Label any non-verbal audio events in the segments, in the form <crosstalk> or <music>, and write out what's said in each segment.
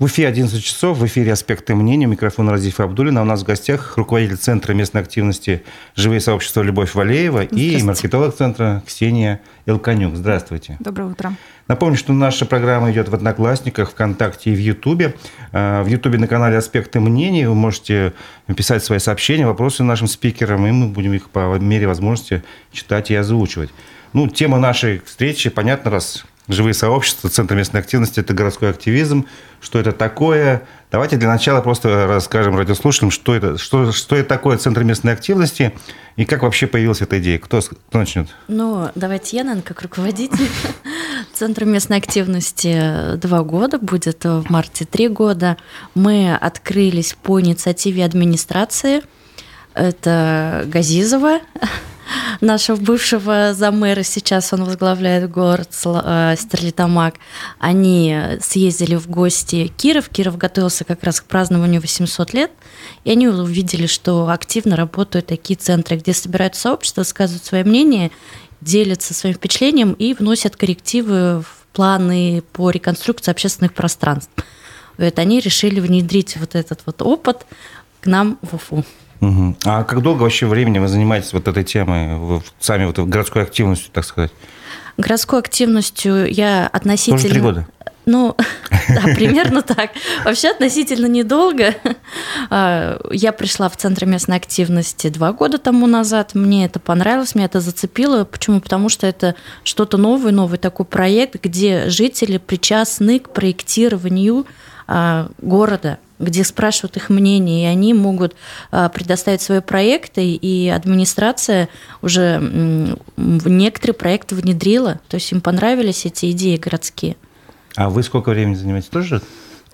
В эфире 11 часов, в эфире «Аспекты мнения», микрофон Разифа Абдулина. У нас в гостях руководитель Центра местной активности «Живые сообщества» Любовь Валеева и маркетолог Центра Ксения Элканюк. Здравствуйте. Доброе утро. Напомню, что наша программа идет в Одноклассниках, ВКонтакте и в Ютубе. А, в Ютубе на канале «Аспекты мнений» вы можете писать свои сообщения, вопросы нашим спикерам, и мы будем их по мере возможности читать и озвучивать. Ну, тема нашей встречи, понятно, раз живые сообщества, Центр местной активности – это городской активизм. Что это такое? Давайте для начала просто расскажем радиослушателям, что это, что, что это такое Центр местной активности и как вообще появилась эта идея. Кто, кто начнет? Ну, давайте я, наверное, как руководитель <laughs> Центра местной активности два года, будет в марте три года. Мы открылись по инициативе администрации. Это Газизова, нашего бывшего замэра, сейчас он возглавляет город э, Стерлитамак, они съездили в гости Киров. Киров готовился как раз к празднованию 800 лет, и они увидели, что активно работают такие центры, где собирают сообщества, сказывают свое мнение, делятся своим впечатлением и вносят коррективы в планы по реконструкции общественных пространств. Вот они решили внедрить вот этот вот опыт к нам в Уфу. Угу. А как долго вообще времени вы занимаетесь вот этой темой, сами вот городской активностью, так сказать? Городской активностью я относительно... Тоже три года? Ну, <laughs> да, примерно так. Вообще относительно недолго. А, я пришла в Центр местной активности два года тому назад. Мне это понравилось, меня это зацепило. Почему? Потому что это что-то новое, новый такой проект, где жители причастны к проектированию а, города где спрашивают их мнение, и они могут а, предоставить свои проекты, и администрация уже некоторые проекты внедрила, то есть им понравились эти идеи городские. А вы сколько времени занимаетесь тоже?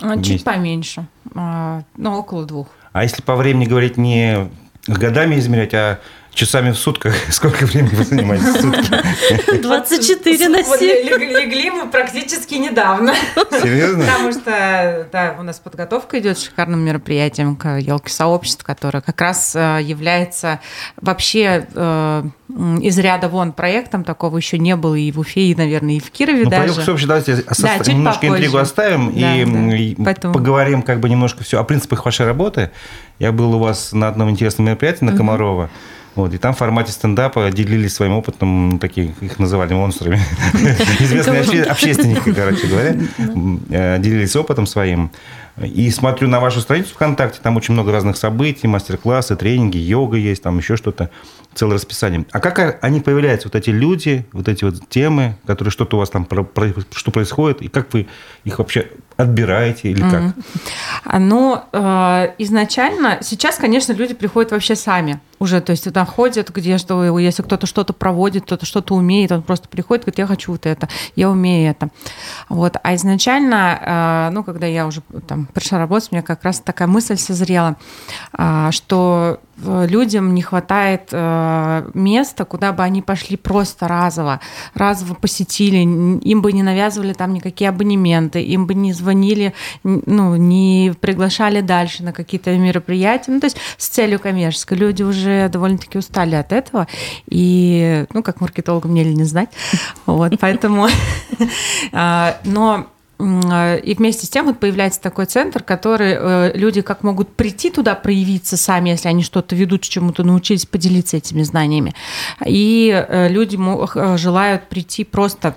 А, чуть вместе? поменьше, ну, около двух. А если по времени говорить не годами измерять, а часами в сутках. <laughs> Сколько времени вы занимаетесь в сутки? 24 на 7. Легли мы практически недавно. Серьезно? Потому что да, у нас подготовка идет с шикарным мероприятием к елке сообществ, которое как раз э, является вообще э, из ряда вон проектом. Такого еще не было и в Уфе, и, наверное, и в Кирове ну, даже. Сообщества, давайте да, немножко попозже. интригу оставим да, и, да. Поэтому... поговорим как бы немножко все о принципах вашей работы. Я был у вас на одном интересном мероприятии на Комарова. Угу. Вот, и там в формате стендапа делились своим опытом, такие, их называли монстрами, <laughs> известные общественники, короче говоря, э, делились опытом своим. И смотрю на вашу страницу ВКонтакте, там очень много разных событий, мастер-классы, тренинги, йога есть, там еще что-то, целое расписание. А как они появляются, вот эти люди, вот эти вот темы, которые что-то у вас там, что происходит, и как вы их вообще отбираете или как? Mm-hmm. Ну, э, изначально, сейчас, конечно, люди приходят вообще сами уже, то есть туда ходят, где что, если кто-то что-то проводит, кто-то что-то умеет, он просто приходит, говорит, я хочу вот это, я умею это. Вот. А изначально, э, ну, когда я уже там пришла работать, у меня как раз такая мысль созрела, э, что людям не хватает э, места, куда бы они пошли просто разово, разово посетили, им бы не навязывали там никакие абонементы, им бы не звонили, ну, не приглашали дальше на какие-то мероприятия, ну, то есть с целью коммерческой. Люди уже довольно-таки устали от этого, и, ну, как маркетологам мне ли не знать, вот, поэтому, <laughs> а, но Э, и вместе с тем вот появляется такой центр, который э, люди как могут прийти туда, проявиться сами, если они что-то ведут, чему-то научились, поделиться этими знаниями. И э, люди желают прийти просто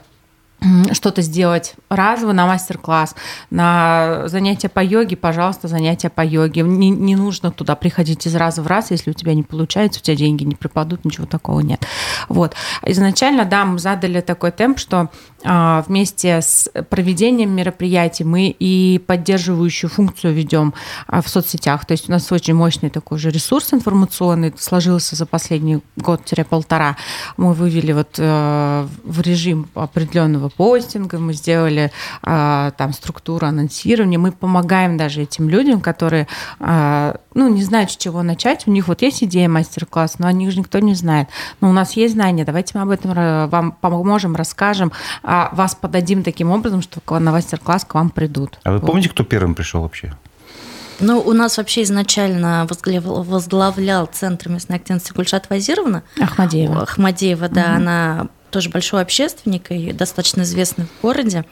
что-то сделать разово на мастер-класс, на занятия по йоге, пожалуйста, занятия по йоге. Не, не нужно туда приходить из раза в раз, если у тебя не получается, у тебя деньги не пропадут, ничего такого нет. Вот. Изначально, да, мы задали такой темп, что вместе с проведением мероприятий мы и поддерживающую функцию ведем а, в соцсетях. То есть у нас очень мощный такой же ресурс информационный сложился за последний год-полтора. Мы вывели вот э, в режим определенного постинга, мы сделали а, там структуру анонсирования, мы помогаем даже этим людям, которые ну, не знают, с чего начать. У них вот есть идея мастер-класс, но о них же никто не знает. Но у нас есть знания, давайте мы об этом э, вам поможем, расскажем а вас подадим таким образом, что на мастер-класс к вам придут. А вы вот. помните, кто первым пришел вообще? Ну, у нас вообще изначально возглавлял, возглавлял Центр местной активности Гульшат Вазировна. Ахмадеева. Ахмадеева, да, угу. она тоже большой общественник и достаточно известный в городе.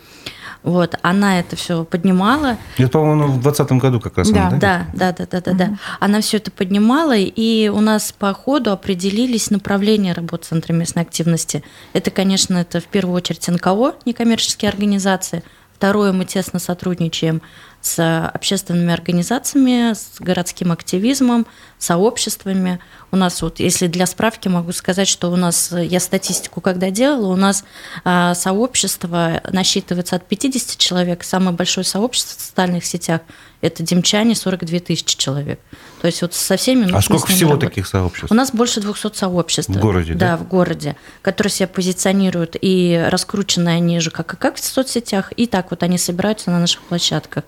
Вот, она это все поднимала. Это, по-моему, в 2020 году как раз. Да, она, да, да, да, да, да, да. Она все это поднимала, и у нас по ходу определились направления работы Центра местной активности. Это, конечно, это в первую очередь НКО, некоммерческие организации. Второе, мы тесно сотрудничаем с общественными организациями, с городским активизмом, сообществами. У нас вот, если для справки могу сказать, что у нас, я статистику когда делала, у нас а, сообщество насчитывается от 50 человек, самое большое сообщество в социальных сетях – это Демчане, 42 тысячи человек. То есть вот со всеми... А сколько всего работать. таких сообществ? У нас больше 200 сообществ. В городе, да? Да, в городе, которые себя позиционируют, и раскручены они же как и как в соцсетях, и так вот они собираются на наших площадках.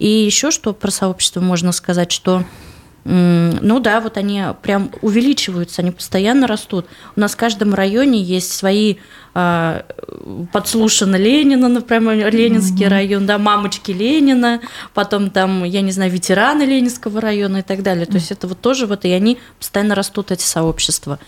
И еще что про сообщество можно сказать, что ну да, вот они прям увеличиваются, они постоянно растут. У нас в каждом районе есть свои э, подслушаны Ленина, например, Ленинский mm-hmm. район, да, мамочки Ленина, потом там, я не знаю, ветераны Ленинского района и так далее. То есть это вот тоже вот, и они постоянно растут, эти сообщества.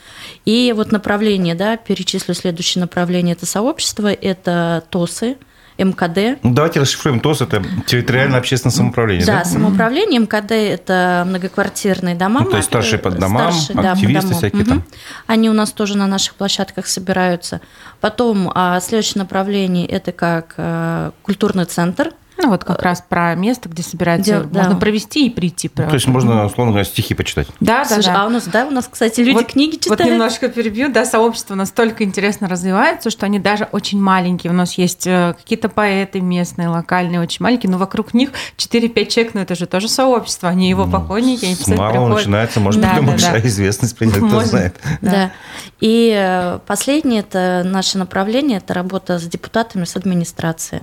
И вот направление, да, перечислю следующее направление, это сообщество, это ТОСы, МКД. Давайте расшифруем ТОС, это территориальное общественное самоуправление. Да, да? самоуправление, МКД – это многоквартирные дома. Ну, то есть старшие под домам, старшие, активисты да, всякие угу. там. Они у нас тоже на наших площадках собираются. Потом а, следующее направление – это как а, культурный центр – ну, вот как раз про место, где собирается, где, можно да. провести и прийти. Ну, то есть можно, условно говоря, стихи почитать. Да, да, да. А у нас, да, у нас, кстати, люди вот, книги читают. Вот немножко перебью, да, сообщество настолько интересно развивается, что они даже очень маленькие. У нас есть э, какие-то поэты местные, локальные, очень маленькие, но вокруг них 4-5 человек, но это же тоже сообщество, они его ну, покойники, они С малого начинается, может да, быть, да, большая да. известность принять, кто знает. Да. да. И э, последнее, это наше направление, это работа с депутатами, с администрацией.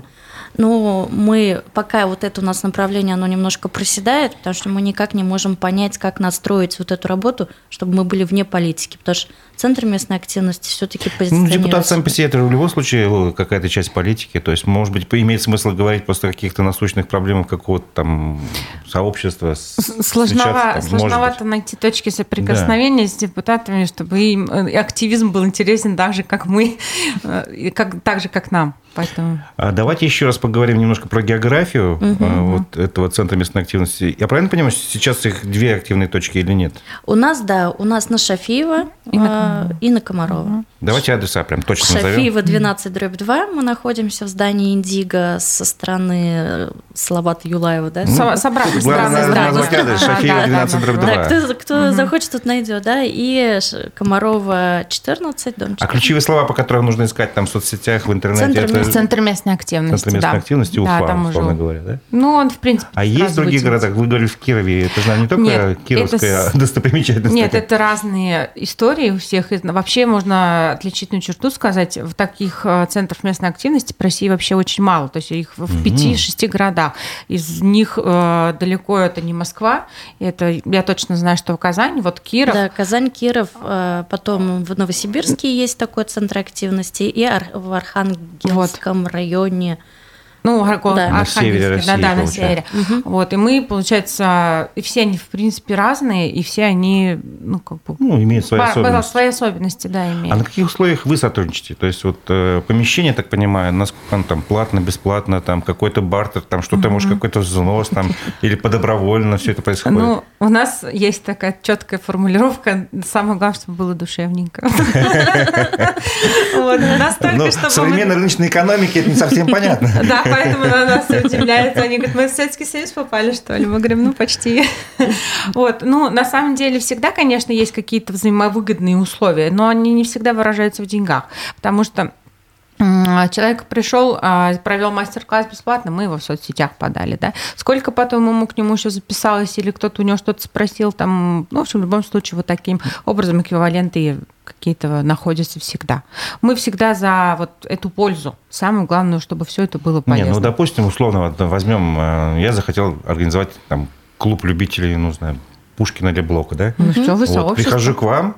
Но мы пока вот это у нас направление, оно немножко проседает, потому что мы никак не можем понять, как настроить вот эту работу, чтобы мы были вне политики, потому что Центр местной активности все-таки позиционируется. Ну, депутат сам по себе это в любом случае какая-то часть политики, то есть, может быть, имеет смысл говорить просто о каких-то насущных проблемах какого-то там сообщества. Сложнова, там, сложновато найти точки соприкосновения да. с депутатами, чтобы им э, активизм был интересен так же, как мы, э, как, так же, как нам. Поэтому... А давайте еще раз поговорим немножко про географию угу, вот этого центра местной активности. Я правильно понимаю, сейчас их две активные точки или нет? У нас, да, у нас на Шафиева и на, э, и на Комарова. Давайте адреса прям точно назовем. Шафиева 12 дробь 2. Мы находимся в здании Индиго со стороны Салавата Юлаева, да? Ну, с обратной стороны. Шафиева 12 дробь 2. Да, кто, кто угу. захочет, тот найдет, да? И Комарова 14, дом 14. А ключевые слова, по которым нужно искать там в соцсетях, в интернете? Центр, это... Центр местной активности, Центр местной да. активности Уфа, да, там условно уже... говоря, да? Ну, он, в принципе, А есть другие города? Вы говорили в Кирове, это же не только Нет, кировская это... достопримечательность? Нет, это разные истории у всех. Вообще можно отличительную черту сказать, в таких э, центрах местной активности в России вообще очень мало. То есть их в пяти-шести городах. Из них э, далеко это не Москва. Это я точно знаю, что в Казань, вот Киров. Да, Казань, Киров, э, потом в Новосибирске есть такой центр активности, и в Архангельском вот. Районе ну, да. на севере России, да, да, на севере. Угу. Вот, и мы, получается, и все они, в принципе, разные, и все они, ну, как бы... Ну, имеют свои по, особенности. Свои особенности, да, имеют. А на каких условиях вы сотрудничаете? То есть, вот э, помещение, так понимаю, насколько оно там платно, бесплатно, там какой-то бартер, там что-то, угу. может, какой-то взнос, там, <laughs> или подобровольно все это происходит? Ну, у нас есть такая четкая формулировка, самое главное, чтобы было душевненько. <laughs> Вот, настолько, чтобы... В современной рыночной экономике это не совсем <laughs> понятно. Да, поэтому на нас удивляются. Они говорят, мы в Советский Союз попали, что ли? Мы говорим, ну, почти. Вот. Ну, на самом деле, всегда, конечно, есть какие-то взаимовыгодные условия, но они не всегда выражаются в деньгах, потому что Человек пришел, а, провел мастер-класс бесплатно, мы его в соцсетях подали, да. Сколько потом ему к нему еще записалось, или кто-то у него что-то спросил, там, ну, в общем, в любом случае, вот таким образом эквиваленты какие-то находятся всегда. Мы всегда за вот эту пользу. Самое главное, чтобы все это было полезно. Не, ну, допустим, условно, вот возьмем, э, я захотел организовать там клуб любителей, ну, знаю, Пушкина или Блока, да? Ну, что вы вот, Прихожу к вам,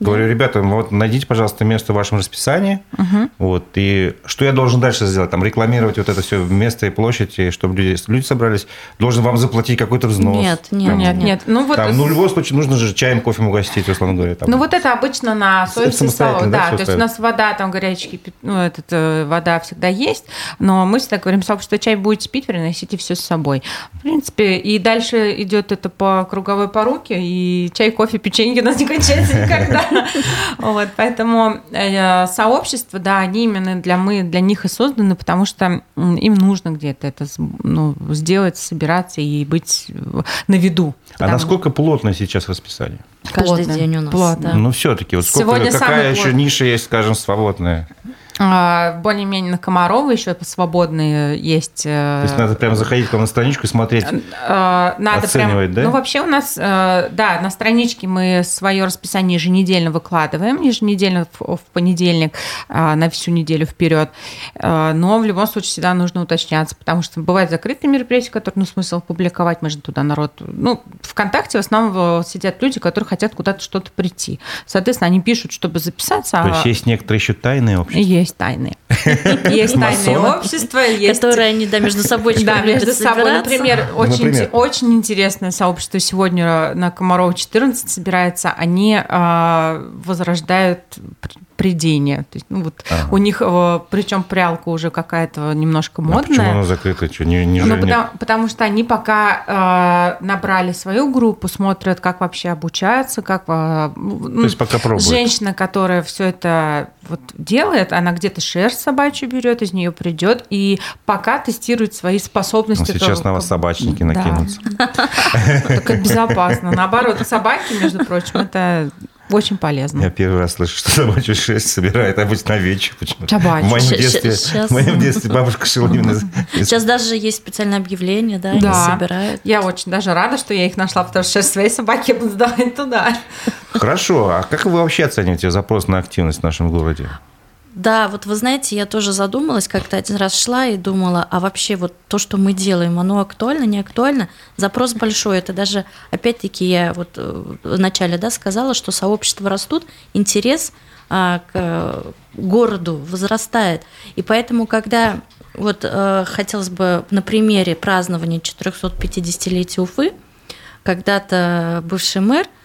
Говорю, ребята, вот найдите, пожалуйста, место в вашем расписании. Угу. Вот, и что я должен дальше сделать? Там рекламировать вот это все место и площадь, и чтобы люди, люди собрались. Должен вам заплатить какой-то взнос. Нет, нет, там, нет, нет. Ну, вот... там, ну, в любом случае, нужно же чаем, кофе угостить, условно говоря. Там. Ну, вот это обычно на совести столов. Да, да то есть у нас вода, там горячий, ну, этот, э, вода всегда есть, но мы всегда говорим, сообщество чай будете пить, приносите все с собой. В принципе, и дальше идет это по круговой поруке, и чай, кофе, печенье у нас не кончается никогда. <laughs> Вот, поэтому э, сообщества, да, они именно для мы, для них и созданы, потому что им нужно где-то это ну, сделать, собираться и быть на виду. А насколько плотно сейчас расписание? Каждый плотно, день у нас. Плотно. Да. Ну, все-таки, вот сколько, Сегодня какая еще ниша есть, скажем, свободная? А, более-менее на Комарова еще свободные есть. Э, То есть надо прямо заходить к вам на страничку и смотреть, а, надо оценивать, прям, да? Ну, вообще у нас, э, да, на страничке мы свое расписание еженедельно выкладываем, еженедельно в, понедельник, а, на всю неделю вперед. Но в любом случае всегда нужно уточняться, потому что бывают закрытые мероприятия, которые, ну, смысл публиковать, мы же туда народ... Ну, ВКонтакте в основном сидят люди, которые хотят куда-то что-то прийти. Соответственно, они пишут, чтобы записаться. То есть есть некоторые еще тайные общества? Есть тайны. <laughs> Есть тайные общества. Которые они, да, между собой Да, между собой. Например, очень, очень интересное сообщество сегодня на Комарова 14 собирается. Они а, возрождают придение. То есть, ну, вот ага. у них, э, причем прялка уже какая-то немножко модная. А почему она закрыта? Что, не, не ну, потому, потому что они пока э, набрали свою группу, смотрят, как вообще обучаются, как... Э, То есть пока пробуют. Женщина, которая все это вот делает, она где-то шерсть собачью берет, из нее придет и пока тестирует свои способности. Ну, сейчас на вас собачники накинутся. <laughs> Только безопасно. Наоборот, собаки, между прочим, это очень полезно. Я первый раз слышу, что собачью шерсть собирает обычно овечью. Собачью. В моем детстве, в моем детстве бабушка шила именно... Сейчас даже есть специальное объявление, да, да. собирают. Я очень даже рада, что я их нашла, потому что шерсть своей собаки буду сдавать туда. Хорошо. А как вы вообще оцениваете запрос на активность в нашем городе? Да, вот вы знаете, я тоже задумалась, как-то один раз шла и думала, а вообще вот то, что мы делаем, оно актуально, не актуально? Запрос большой, это даже, опять-таки, я вот э, вначале да, сказала, что сообщества растут, интерес а, к городу возрастает. И поэтому, когда вот э, хотелось бы на примере празднования 450-летия Уфы, когда-то бывший мэр –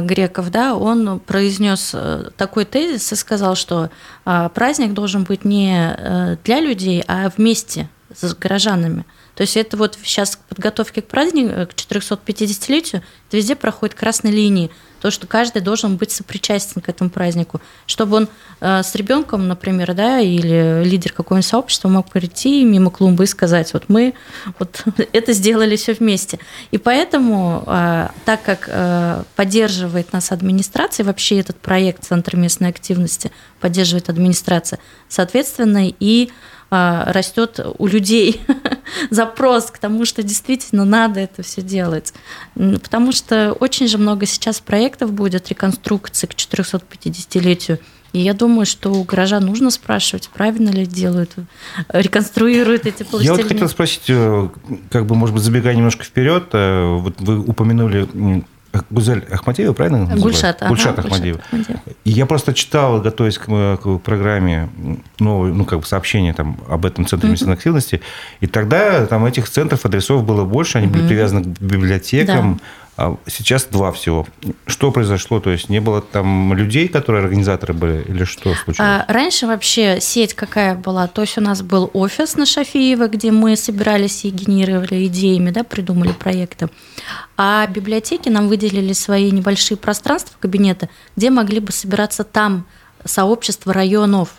греков, да, он произнес э, такой тезис и сказал, что а, праздник должен быть не э, для людей, а вместе с горожанами. То есть это вот сейчас подготовки к празднику, к 450-летию, это везде проходит красной линии то, что каждый должен быть сопричастен к этому празднику, чтобы он э, с ребенком, например, да, или лидер какого-нибудь сообщества мог прийти мимо клумбы и сказать, вот мы вот <laughs> это сделали все вместе. И поэтому, э, так как э, поддерживает нас администрация, вообще этот проект Центра местной активности поддерживает администрация, соответственно, и растет у людей <laughs> запрос к тому, что действительно надо это все делать. Потому что очень же много сейчас проектов будет реконструкции к 450-летию. И я думаю, что у горожан нужно спрашивать, правильно ли делают, реконструируют эти пластины. Я вот хотел спросить, э, как бы, может быть, забегая немножко вперед, э, вот вы упомянули Гузель Ахмадеева, правильно? Гульшат, ага, Гульшат Ахмадеева. И я просто читал, готовясь к, к программе, новое, ну, как бы сообщение там об этом центре mm-hmm. местной активности, и тогда там этих центров адресов было больше, они mm-hmm. были привязаны к библиотекам, да. А сейчас два всего. Что произошло? То есть не было там людей, которые организаторы были, или что случилось? А, раньше вообще сеть какая была? То есть у нас был офис на Шафиева, где мы собирались и генерировали идеями, да, придумали проекты. А библиотеки нам выделили свои небольшие пространства, кабинеты, где могли бы собираться там сообщества районов.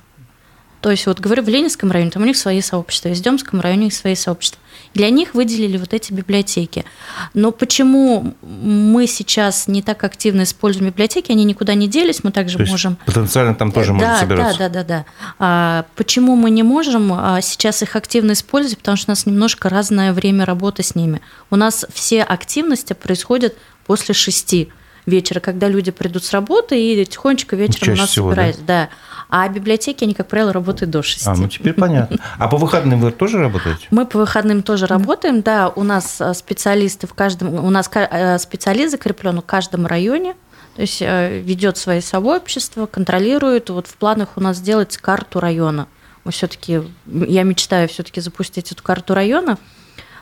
То есть, вот говорю, в Ленинском районе, там у них свои сообщества, в Издемском районе у них свои сообщества. Для них выделили вот эти библиотеки. Но почему мы сейчас не так активно используем библиотеки, они никуда не делись, мы также То можем... Потенциально там тоже да, можно собираться. Да, да, да, да. А почему мы не можем а, сейчас их активно использовать? Потому что у нас немножко разное время работы с ними. У нас все активности происходят после шести вечера, когда люди придут с работы и тихонечко вечером Чаще у нас всего, собираются. Да? да. А библиотеки, они, как правило, работают до 6. А, ну теперь понятно. А по выходным вы тоже работаете? Мы по выходным тоже работаем, да. У нас э, специалисты в каждом, у нас э, специалист закреплен в каждом районе, То есть э, ведет свои сообщества, контролирует. Вот в планах у нас сделать карту района. Мы все-таки, я мечтаю все-таки запустить эту карту района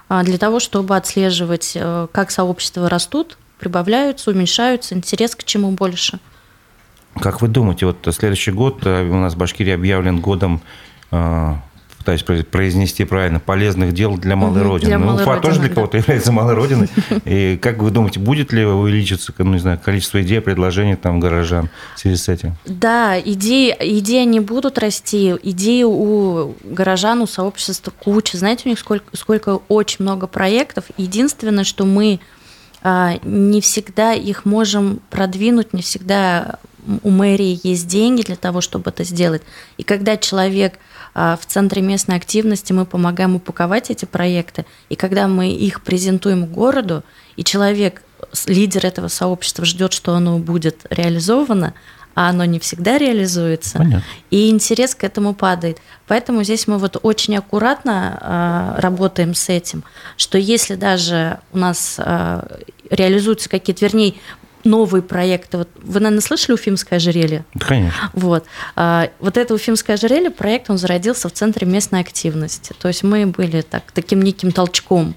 а, для того, чтобы отслеживать, как сообщества растут, прибавляются, уменьшаются, интерес к чему больше. Как вы думаете, вот следующий год э, у нас в Башкирии объявлен годом пытаюсь произнести правильно, полезных дел для малой угу, родины. Для ну, Уфа тоже для кого-то является малой родиной. И как вы думаете, будет ли увеличиться ну, не знаю, количество идей, предложений там горожан в связи с этим? Да, идеи, идеи не будут расти. Идеи у горожан, у сообщества куча. Знаете, у них сколько, сколько очень много проектов. Единственное, что мы не всегда их можем продвинуть, не всегда у мэрии есть деньги для того, чтобы это сделать. И когда человек а, в Центре местной активности мы помогаем упаковать эти проекты, и когда мы их презентуем городу, и человек, лидер этого сообщества ждет, что оно будет реализовано, а оно не всегда реализуется, Понятно. и интерес к этому падает. Поэтому здесь мы вот очень аккуратно э, работаем с этим, что если даже у нас э, реализуются какие-то, вернее, новые проекты. Вот вы, наверное, слышали Уфимское ожерелье? Конечно. Вот. А, вот это Уфимское ожерелье, проект, он зародился в Центре местной активности. То есть мы были так, таким неким толчком.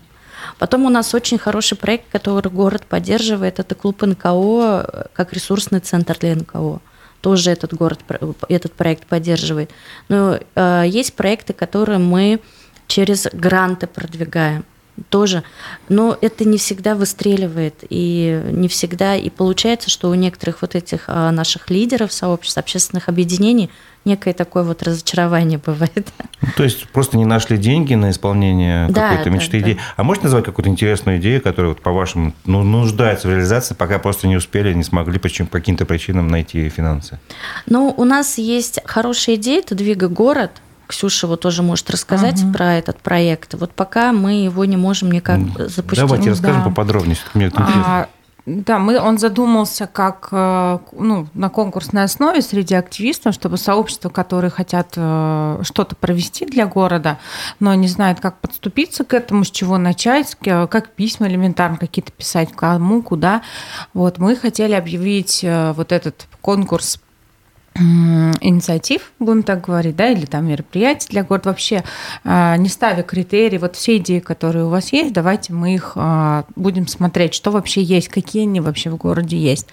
Потом у нас очень хороший проект, который город поддерживает. Это клуб НКО, как ресурсный центр для НКО. Тоже этот город, этот проект поддерживает. Но э, есть проекты, которые мы через гранты продвигаем тоже. Но это не всегда выстреливает, и не всегда, и получается, что у некоторых вот этих а, наших лидеров сообществ, общественных объединений некое такое вот разочарование бывает. Ну, то есть просто не нашли деньги на исполнение да, какой-то мечты, да, идеи. Да. А можете назвать какую-то интересную идею, которая, вот, по-вашему, ну, нуждается в реализации, пока просто не успели, не смогли по каким-то причинам найти финансы? Ну, у нас есть хорошая идея, это «Двига город», Ксюша вот тоже может рассказать угу. про этот проект. Вот пока мы его не можем никак запустить. Давайте расскажем да. поподробнее, мне это интересно. А, да, мы, он задумался как э, ну, на конкурсной основе среди активистов, чтобы сообщества, которые хотят э, что-то провести для города, но не знают, как подступиться к этому, с чего начать, как письма элементарно какие-то писать, кому, куда. Вот, мы хотели объявить э, вот этот конкурс инициатив, будем так говорить, да, или там мероприятий для города, вообще а, не ставя критерии, вот все идеи, которые у вас есть, давайте мы их а, будем смотреть, что вообще есть, какие они вообще в городе есть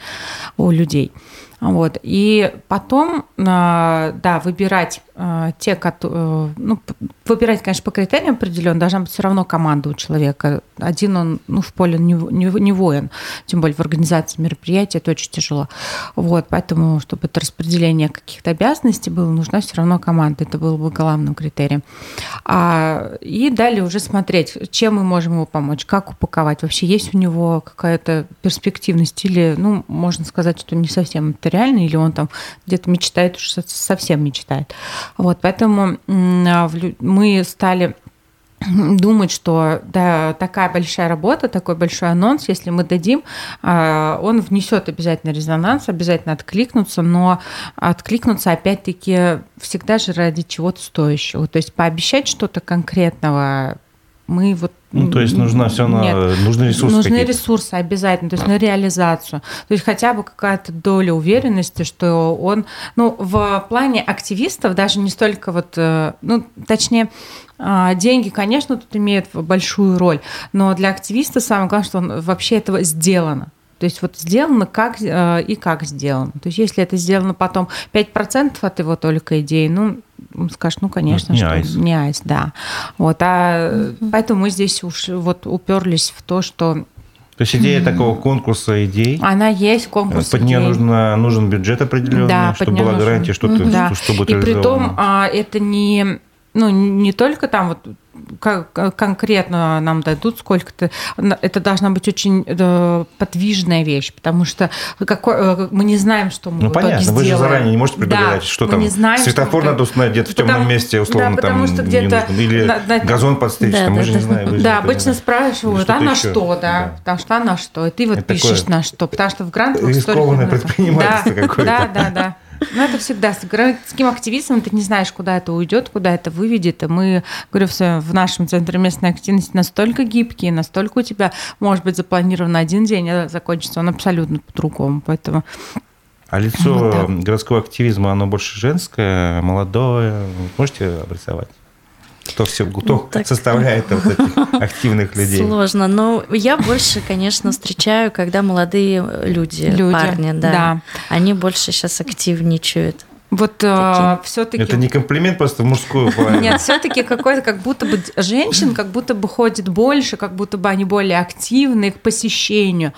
у людей. Вот. И потом, а, да, выбирать те, которые, ну, выбирать, конечно, по критериям определенно, должна быть все равно команда у человека. Один он, ну, в поле не, не, не воин, тем более в организации мероприятия, это очень тяжело. Вот, поэтому, чтобы это распределение каких-то обязанностей было, нужна все равно команда, это было бы главным критерием. А, и далее уже смотреть, чем мы можем ему помочь, как упаковать, вообще есть у него какая-то перспективность или, ну, можно сказать, что не совсем это реально, или он там где-то мечтает, уж совсем мечтает. Вот, поэтому а, мы стали думать, что да, такая большая работа, такой большой анонс, если мы дадим, а, он внесет обязательно резонанс, обязательно откликнуться, но откликнуться опять-таки всегда же ради чего-то стоящего. То есть пообещать что-то конкретного мы вот ну, то есть нужна все Нет, нужны ресурсы Нужны ресурсы обязательно, то есть на реализацию. То есть хотя бы какая-то доля уверенности, что он... Ну, в плане активистов даже не столько вот... Э, ну, точнее, а, деньги, конечно, тут имеют большую роль, но для активиста самое главное, что он вообще этого сделано. То есть вот сделано как э, и как сделано. То есть если это сделано потом 5% от его только идеи, ну, скажешь, ну, конечно, не что айс. не айс, да. Вот, а угу. поэтому мы здесь уж вот уперлись в то, что то есть идея такого конкурса идей. Она есть конкурс. Под нее нужно, нужен бюджет определенный, да, чтобы была нужен. гарантия, что, ты, да. что, что будет И при том а, это не ну, не только там вот как конкретно нам дадут сколько-то, это должна быть очень э, подвижная вещь, потому что какой, э, мы не знаем, что мы ну, в итоге понятно, сделаем. вы же заранее не можете предугадать, да, что там не знаем, светофор что надо установить где-то в темном потому, месте, условно, да, потому там, что где-то или на, на, газон подстричь, да, там, да, мы же да, не знаем. Да, обычно спрашивают, а на что, да, да, потому что а на что, и ты вот это пишешь на что, потому что в грантовых Рискованное предпринимательство какое-то. Да, да, да. Ну, это всегда. С городским активистом ты не знаешь, куда это уйдет, куда это выведет. И мы, говорю, в нашем центре местной активности настолько гибкие, настолько у тебя может быть запланирован один день, а закончится он абсолютно по-другому. Поэтому а лицо вот городского активизма, оно больше женское, молодое? Можете обрисовать? Кто все, кто ну, так... составляет вот этих активных людей? Сложно, но я больше, конечно, встречаю, когда молодые люди, люди. парни, да, да, они больше сейчас активничают. Вот э, все-таки. Это не комплимент, просто в мужскую половину. Нет, все-таки какой-то, как будто бы женщин, как будто бы ходит больше, как будто бы они более активны к посещению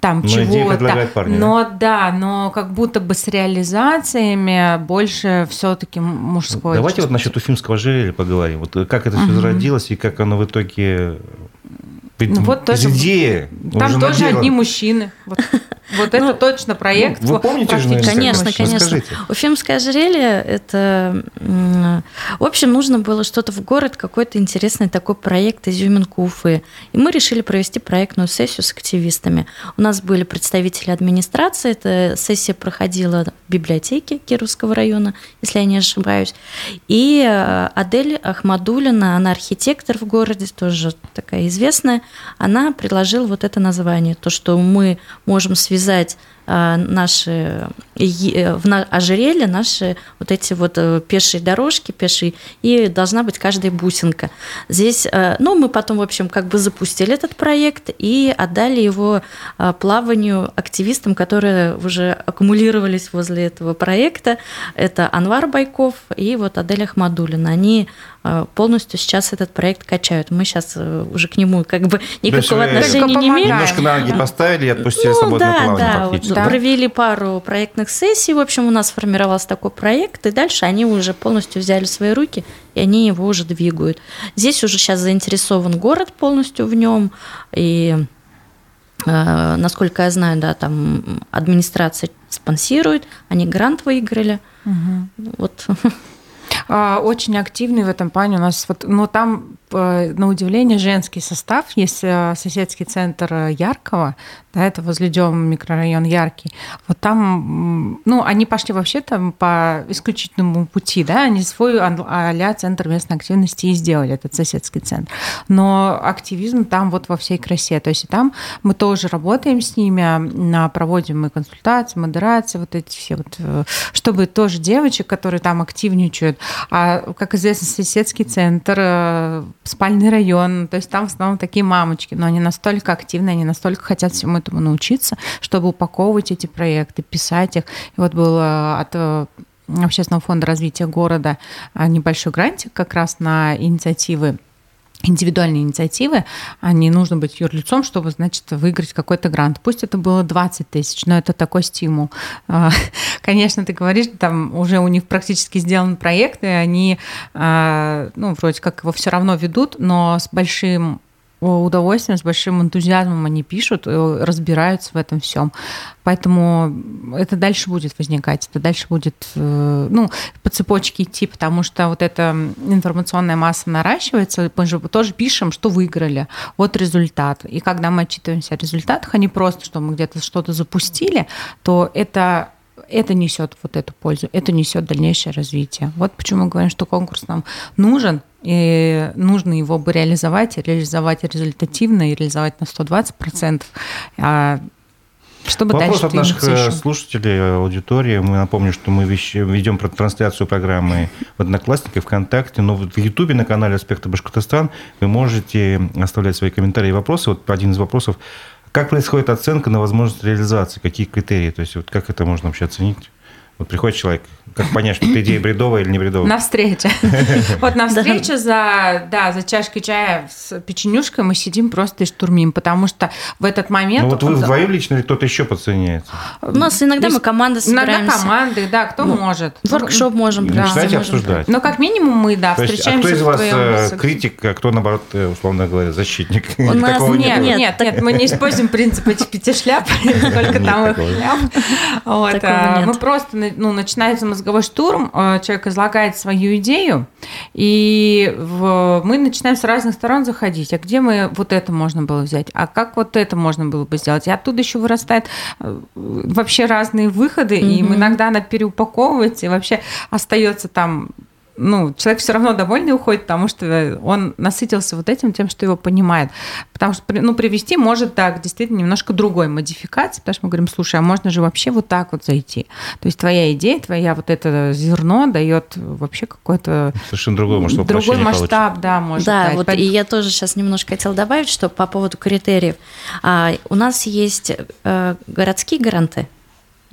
там но чего-то. Но да, но как будто бы с реализациями больше все-таки мужской. Давайте вот насчет уфимского ожерелья поговорим. Вот как это все зародилось и как оно в итоге ну, вот тоже, идеи. Там тоже одни мужчины. Вот, <laughs> вот это ну, точно проект. Вы помните же, Конечно, конечно. Расскажите. Уфимское ожерелье – это… В общем, нужно было что-то в город, какой-то интересный такой проект изюминку Уфы. И мы решили провести проектную сессию с активистами. У нас были представители администрации. Эта сессия проходила в библиотеке Кировского района, если я не ошибаюсь. И э, Адель Ахмадулина, она архитектор в городе, тоже такая известная она предложила вот это название, то, что мы можем связать наши э, в ожерелье наши вот эти вот э, пешие дорожки, пешие, и должна быть каждая бусинка. Здесь, э, ну, мы потом, в общем, как бы запустили этот проект и отдали его плаванию активистам, которые уже аккумулировались возле этого проекта. Это Анвар Байков и вот Адель Ахмадулина. Они полностью сейчас этот проект качают. Мы сейчас уже к нему как бы никакого отношения не имеем. Немножко на ноги поставили и отпустили ну, свободное да, плавание да, да. провели пару проектных сессий. В общем, у нас сформировался такой проект, и дальше они уже полностью взяли в свои руки, и они его уже двигают. Здесь уже сейчас заинтересован город полностью в нем, и э, насколько я знаю, да, там администрация спонсирует, они грант выиграли. Угу. Вот. А, очень активный в этом плане у нас, вот, но там Э, на удивление, женский состав. Есть э, соседский центр э, Яркого, да, это возле Дем микрорайон Яркий. Вот там, ну, они пошли вообще там по исключительному пути, да, они свой а центр местной активности и сделали, этот соседский центр. Но активизм там вот во всей красе. То есть там мы тоже работаем с ними, проводим мы консультации, модерации, вот эти все вот, чтобы тоже девочек, которые там активничают, а, как известно, соседский центр спальный район, то есть там в основном такие мамочки, но они настолько активны, они настолько хотят всему этому научиться, чтобы упаковывать эти проекты, писать их. И вот был э, от э, Общественного фонда развития города э, небольшой грантик как раз на инициативы индивидуальные инициативы, а не нужно быть юрлицом, чтобы, значит, выиграть какой-то грант. Пусть это было 20 тысяч, но это такой стимул. А, <laughs> конечно, ты говоришь, там уже у них практически сделан проект, и они, а, ну, вроде как его все равно ведут, но с большим удовольствием, с большим энтузиазмом они пишут, э, разбираются в этом всем. Поэтому это дальше будет возникать, это дальше будет э, ну, по цепочке идти, потому что вот эта информационная масса наращивается, мы же тоже пишем, что выиграли, вот результат. И когда мы отчитываемся о результатах, а не просто, что мы где-то что-то запустили, то это это несет вот эту пользу, это несет дальнейшее развитие. Вот почему мы говорим, что конкурс нам нужен, и нужно его бы реализовать, реализовать результативно и реализовать на 120%. А чтобы Вопрос дальше от наших э, слушателей, аудитории. Мы напомню, что мы ведем трансляцию программы в Одноклассниках, ВКонтакте, но в Ютубе на канале «Аспекты Башкортостан» вы можете оставлять свои комментарии и вопросы. Вот один из вопросов. Как происходит оценка на возможность реализации? Какие критерии? То есть вот как это можно вообще оценить? Вот приходит человек, как понять, что эта идея бредовая или не бредовая? На встрече. <laughs> Вот на встрече за, да, за чашкой чая с печенюшкой мы сидим просто и штурмим, потому что в этот момент... Ну вот вы вдвоем лично или кто-то еще подсоединяется? У нас иногда мы команды собираемся. Иногда команды, да, кто ну, может. Воркшоп можем. Да, начинаете обсуждать. Но как минимум мы, да, встречаемся. А кто из вас э, критик, а кто, наоборот, э, условно говоря, защитник? У нас нет, нет, нет, мы не используем принцип этих пяти шляп, <laughs> только там их шляп. А мы просто ну, начинается мозговой штурм, э, человек излагает свою идею, и в, мы начинаем с разных сторон заходить. А где мы вот это можно было взять? А как вот это можно было бы сделать? И оттуда еще вырастает э, вообще разные выходы, mm-hmm. и иногда она переупаковывается, и вообще остается там ну, человек все равно довольный уходит, потому что он насытился вот этим, тем, что его понимает. Потому что, ну, привести может, так, действительно, немножко другой модификации, потому что мы говорим, слушай, а можно же вообще вот так вот зайти. То есть твоя идея, твоя вот это зерно дает вообще какой-то... Совершенно другой, может, Другой масштаб, получить. да, может Да, дать. вот Поэтому... и я тоже сейчас немножко хотела добавить, что по поводу критериев. А, у нас есть э, городские гранты,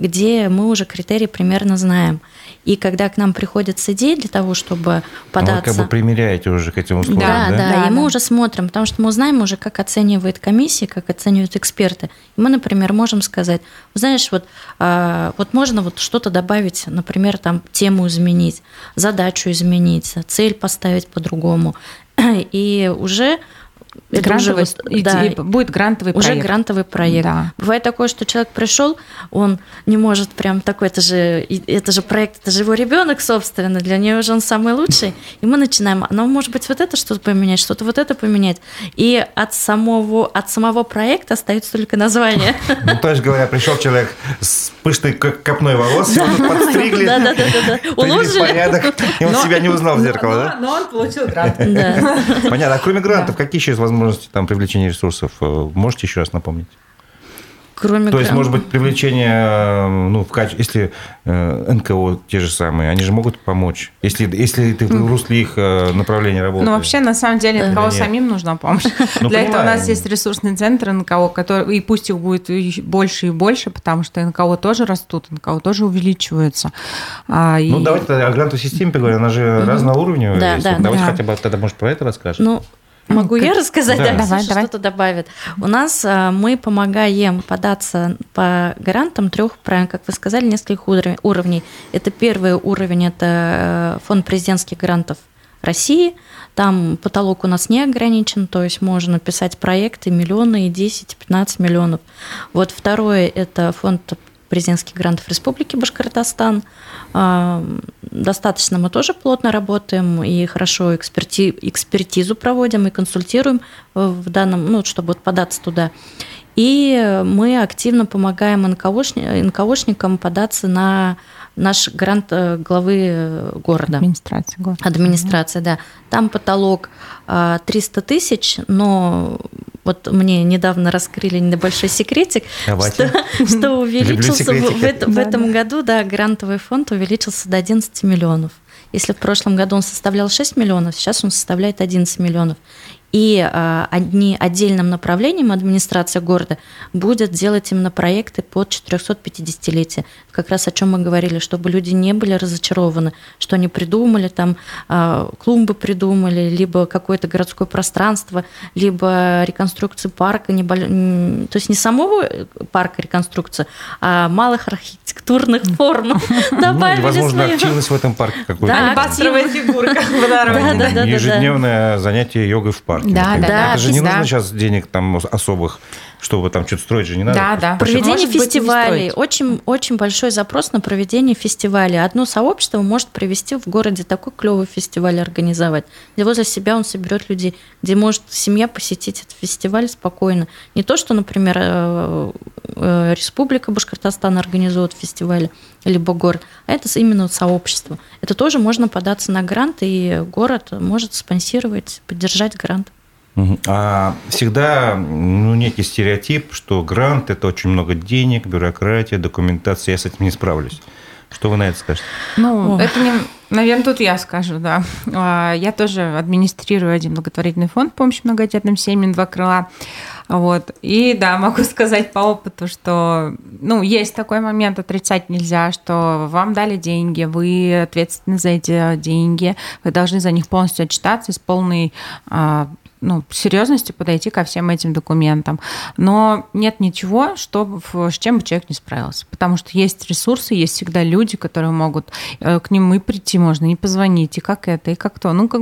где мы уже критерии примерно знаем. И когда к нам приходят с идеей для того, чтобы податься... Ну, вы как бы примеряете уже к этим условиям, да? Да, да, да и мы уже смотрим, потому что мы знаем уже, как оценивает комиссия, как оценивают эксперты. И мы, например, можем сказать, знаешь, вот, а, вот можно вот что-то добавить, например, там тему изменить, задачу изменить, цель поставить по-другому. <clears throat> И уже это грантовый, уже да, будет грантовый уже проект. Уже грантовый проект. Да. Бывает такое, что человек пришел, он не может прям такой, это же, это же проект, это же его ребенок, собственно, для него же он самый лучший. И мы начинаем, ну, может быть, вот это что-то поменять, что-то вот это поменять. И от самого, от самого проекта остается только название. Ну, то есть, говоря, пришел человек с пышной копной волос, его тут подстригли, да, уложили порядок, и он себя не узнал в зеркало, да? Но он получил грант. <laughs> Понятно. А кроме грантов, какие еще возможности там привлечения ресурсов. Э, можете еще раз напомнить? Кроме То есть, может быть, привлечение, э, ну, в качестве, если э, НКО те же самые, они же могут помочь, если, если ты в русле их направления работаешь. Ну, вообще, на самом деле, НКО Нет. самим нужна помощь. Ну, <laughs> Для этого у нас есть ресурсный центр НКО, который, и пусть их будет больше и больше, потому что НКО тоже растут, НКО тоже увеличиваются. А, и... Ну, давайте о грантовой системе поговорим, она же mm-hmm. разноуровневая. Да, да, давайте да. хотя бы тогда, может, про это расскажешь. Ну, Могу как... я рассказать, да, да давай, давай. что-то добавит. У нас а, мы помогаем податься по гарантам трех, как вы сказали, нескольких уровней. Это первый уровень, это э, фонд президентских грантов России. Там потолок у нас не ограничен, то есть можно писать проекты миллионы и 10-15 миллионов. Вот второе – это фонд президентских грантов Республики Башкортостан. А, достаточно мы тоже плотно работаем и хорошо эксперти, экспертизу проводим и консультируем в данном, ну, чтобы податься туда. И мы активно помогаем НКОшникам податься на наш грант э, главы э, города. Администрация города. Администрация, да. Там потолок 300 а, тысяч, но вот мне недавно раскрыли небольшой секретик, что, что увеличился в, в, в этом году, да, грантовый фонд увеличился до 11 миллионов. Если в прошлом году он составлял 6 миллионов, сейчас он составляет 11 миллионов. И а, одни, отдельным направлением администрация города будет делать именно проекты под 450-летие. Как раз о чем мы говорили, чтобы люди не были разочарованы, что они придумали, там а, клумбы придумали, либо какое-то городское пространство, либо реконструкцию парка, небо... то есть не самого парка реконструкция, а малых архитектурных форм <laughs> добавили. Возможно, активность в этом парке какой-то. Да, фигурка Ежедневное занятие йогой в парке парке. Да, да, да. Это же не да. нужно сейчас денег там особых, чтобы там что-то строить же не надо. Да, да. Проведение фестивалей. Очень, очень большой запрос на проведение фестивалей. Одно сообщество может провести в городе такой клевый фестиваль организовать, где возле себя он соберет людей, где может семья посетить этот фестиваль спокойно. Не то, что, например, э, э, Республика Башкортостан организует фестиваль, либо город, а это именно сообщество. Это тоже можно податься на грант, и город может спонсировать, поддержать грант. А всегда ну, некий стереотип, что грант – это очень много денег, бюрократия, документация, я с этим не справлюсь. Что вы на это скажете? Ну, О. это не... Наверное, тут я скажу, да. А, я тоже администрирую один благотворительный фонд помощи многодетным семьям «Два крыла». Вот. И да, могу <laughs> сказать по опыту, что ну, есть такой момент, отрицать нельзя, что вам дали деньги, вы ответственны за эти деньги, вы должны за них полностью отчитаться с полной а, ну, серьезностью подойти ко всем этим документам. Но нет ничего, что, с чем бы человек не справился. Потому что есть ресурсы, есть всегда люди, которые могут э, к ним и прийти можно, и позвонить, и как это, и как то. Ну, как,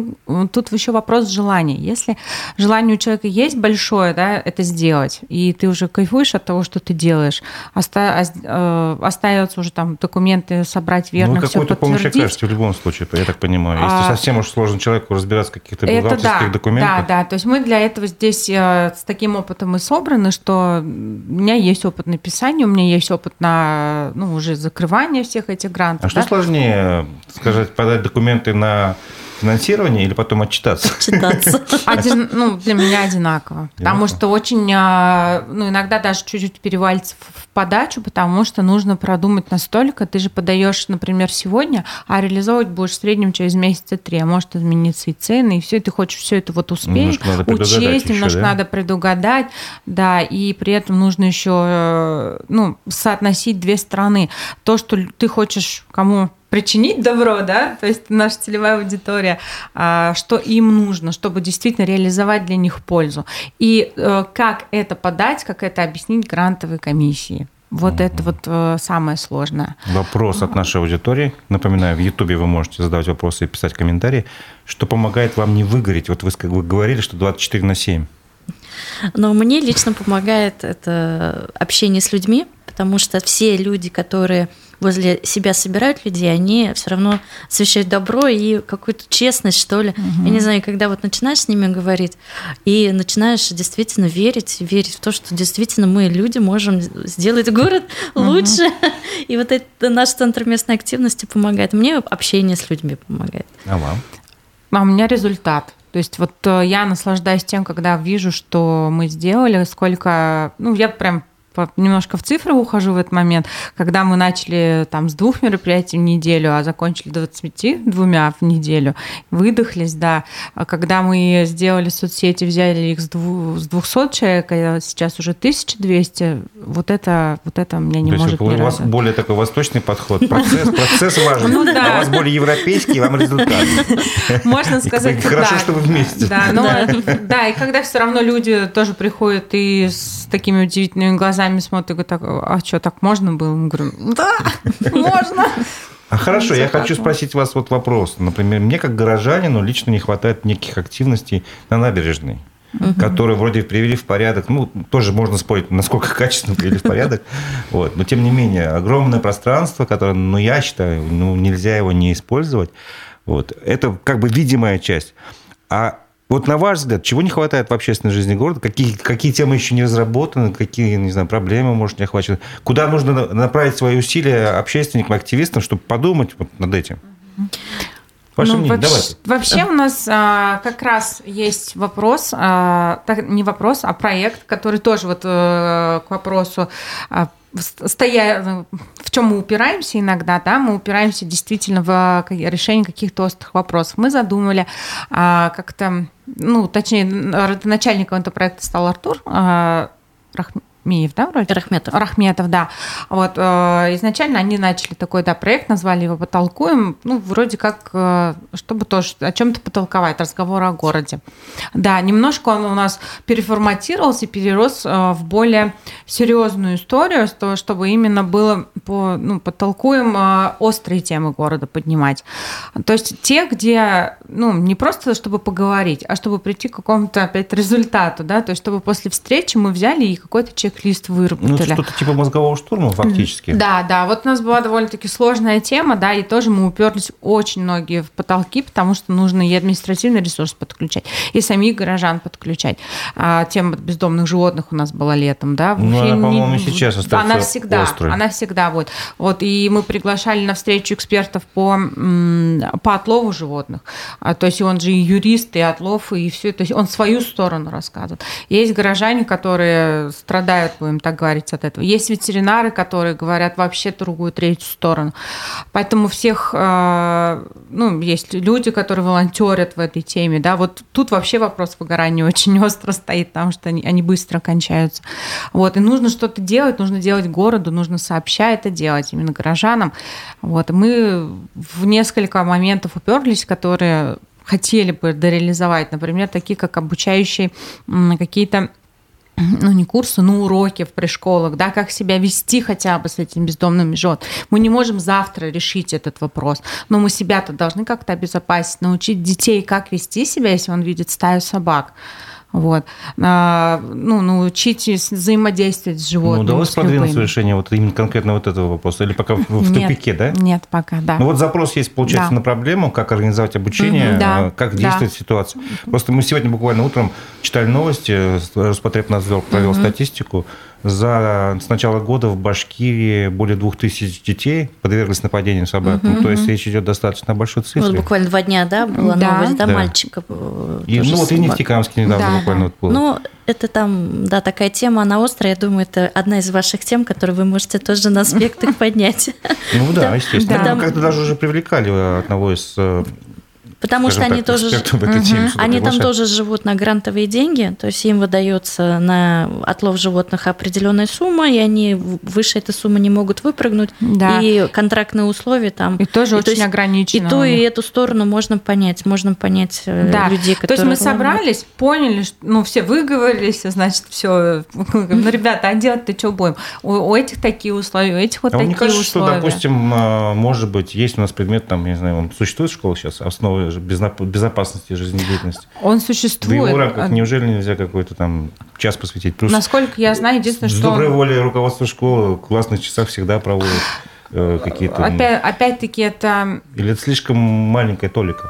тут еще вопрос желания. Если желание у человека есть большое, да, это сделать, и ты уже кайфуешь от того, что ты делаешь, оста- э, остается уже там документы собрать верно, ну, подтвердить. помощь окажете в любом случае, я так понимаю. Если а... совсем уж сложно человеку разбираться в каких-то бухгалтерских да, документах. Да, да, то есть мы для этого здесь э, с таким опытом и собраны, что у меня есть опыт написания, у меня есть опыт на ну, уже закрывание всех этих грантов. А да? что сложнее, сказать, подать документы на финансирование или потом отчитаться? Отчитаться. <laughs> Один, ну, для меня одинаково. Потому что очень, а, ну, иногда даже чуть-чуть перевалится в подачу, потому что нужно продумать настолько. Ты же подаешь, например, сегодня, а реализовывать будешь в среднем через месяца три. А может измениться и цены, и все. И ты хочешь все это вот успеть, учесть, немножко да? надо предугадать. Да, и при этом нужно еще э, ну, соотносить две стороны. То, что ты хочешь кому причинить добро, да, то есть наша целевая аудитория, а, что им нужно, чтобы действительно реализовать для них пользу. И э, как это подать, как это объяснить грантовой комиссии. Вот mm-hmm. это вот э, самое сложное. Вопрос от нашей аудитории. Напоминаю, в Ютубе вы можете задавать вопросы и писать комментарии. Что помогает вам не выгореть? Вот вы, как вы говорили, что 24 на 7. Но мне лично помогает это общение с людьми, потому что все люди, которые возле себя собирают людей, они все равно освещают добро и какую-то честность, что ли. Угу. Я не знаю, когда вот начинаешь с ними говорить и начинаешь действительно верить, верить в то, что действительно мы, люди, можем сделать город угу. лучше. И вот это наш центр местной активности помогает. Мне общение с людьми помогает. А вам? А у меня результат. То есть вот э, я наслаждаюсь тем, когда вижу, что мы сделали, сколько, ну, я прям немножко в цифры ухожу в этот момент, когда мы начали там с двух мероприятий в неделю, а закончили 20 двумя в неделю, выдохлись, да. А когда мы сделали соцсети, взяли их с 200 человек, а сейчас уже 1200, вот это, вот это меня не То может есть, не У вас более такой восточный подход, процесс, <laughs> процесс важен, ну, да. а у вас более европейский, вам результат. <laughs> Можно сказать, <laughs> Хорошо, что вы вместе. Да, но, да, и когда все равно люди тоже приходят и с такими удивительными глазами глазами смотрит и говорит, а что, так можно было? Мы говорим, да, <laughs> можно. А хорошо, я хочу спросить вас вот вопрос. Например, мне как горожанину лично не хватает неких активностей на набережной, угу. которые вроде привели в порядок. Ну, тоже можно спорить, насколько <laughs> качественно привели в порядок. Вот. Но тем не менее, огромное пространство, которое, ну, я считаю, ну, нельзя его не использовать. Вот. Это как бы видимая часть. А вот на ваш взгляд, чего не хватает в общественной жизни города? Какие, какие темы еще не разработаны? Какие, не знаю, проблемы, может, не охвачены? Куда нужно направить свои усилия общественникам, активистам, чтобы подумать вот над этим? Ваше ну, мнение, вообще, давайте. Вообще у нас а, как раз есть вопрос, а, так, не вопрос, а проект, который тоже вот а, к вопросу а, стоя, в чем мы упираемся иногда, да, мы упираемся действительно в решение каких-то острых вопросов. Мы задумали а, как-то, ну, точнее, начальником этого проекта стал Артур а, Рахм... Миев, да, вроде? Рахметов. Рахметов, да. Вот, э, изначально они начали такой, да, проект, назвали его «Потолкуем», ну, вроде как, э, чтобы тоже о чем то потолковать, разговор о городе. Да, немножко он у нас переформатировался, перерос э, в более серьезную историю, чтобы именно было по, ну, потолкуем острые темы города поднимать. То есть те, где, ну, не просто чтобы поговорить, а чтобы прийти к какому-то опять результату, да, то есть чтобы после встречи мы взяли и какой-то человек чек-лист выработали. Ну, что-то типа мозгового штурма фактически. Да, да. Вот у нас была довольно-таки сложная тема, да, и тоже мы уперлись очень многие в потолки, потому что нужно и административный ресурс подключать, и самих горожан подключать. А, тема бездомных животных у нас была летом, да. Ну, она, по-моему, сейчас остается Она всегда, острой. она всегда вот. Вот, и мы приглашали на встречу экспертов по, по отлову животных. А, то есть он же и юрист, и отлов, и все. То есть он свою сторону рассказывает. Есть горожане, которые страдают страдают, будем так говорить, от этого. Есть ветеринары, которые говорят вообще другую, третью сторону. Поэтому всех, э, ну, есть люди, которые волонтерят в этой теме, да, вот тут вообще вопрос выгорания очень <laughs> остро стоит, потому что они, они быстро кончаются. Вот, и нужно что-то делать, нужно делать городу, нужно сообща это делать именно горожанам. Вот, мы в несколько моментов уперлись, которые хотели бы дореализовать, например, такие как обучающие какие-то ну, не курсы, но уроки в пришколах, да, как себя вести хотя бы с этими бездомными животными. Мы не можем завтра решить этот вопрос, но мы себя-то должны как-то обезопасить, научить детей, как вести себя, если он видит стаю собак. Вот. А, ну, научить взаимодействовать с животными. Ну, удалось продвинуть решение вот именно конкретно вот этого вопроса? Или пока в, нет, тупике, да? Нет, пока, да. Ну, вот запрос есть, получается, да. на проблему, как организовать обучение, да. как действовать да. в ситуации. Просто мы сегодня буквально утром читали новости, Роспотребнадзор провел угу. статистику, за с начала года в Башкирии более двух тысяч детей подверглись нападениям собак. Угу, то есть речь идет достаточно большой цифре. Вот буквально два дня, да, была да. новость, да, да. мальчика. Э, и, ну вот и Нефтекамске недавно да, буквально вот было. Ну, это там, да, такая тема, она острая. Я думаю, это одна из ваших тем, которую вы можете тоже на аспектах <laughs> поднять. Ну да, естественно. Мы как-то даже уже привлекали одного из э, Потому что они так, тоже, угу. они там тоже живут на грантовые деньги, то есть им выдается на отлов животных определенная сумма, и они выше этой суммы не могут выпрыгнуть, да. и контрактные условия там. И тоже и, очень то ограничено. И ту, и эту сторону можно понять, можно понять э, да. людей, которые... То есть мы собрались, поняли, что, ну, все выговорились, значит, все, <laughs> ну, ребята, а делать-то что будем? У, у этих такие условия, у этих вот а такие кажется, условия. что, допустим, а, может быть, есть у нас предмет, там, не знаю, он существует в школе сейчас, основы безопасности жизнедеятельности. Он существует. В его рамках неужели нельзя какой-то там час посвятить? Плюс Насколько я знаю, единственное, с что... С доброй волей руководство школы в классных часах всегда проводит э, какие-то... Опять, опять-таки это... Или это слишком маленькая толика?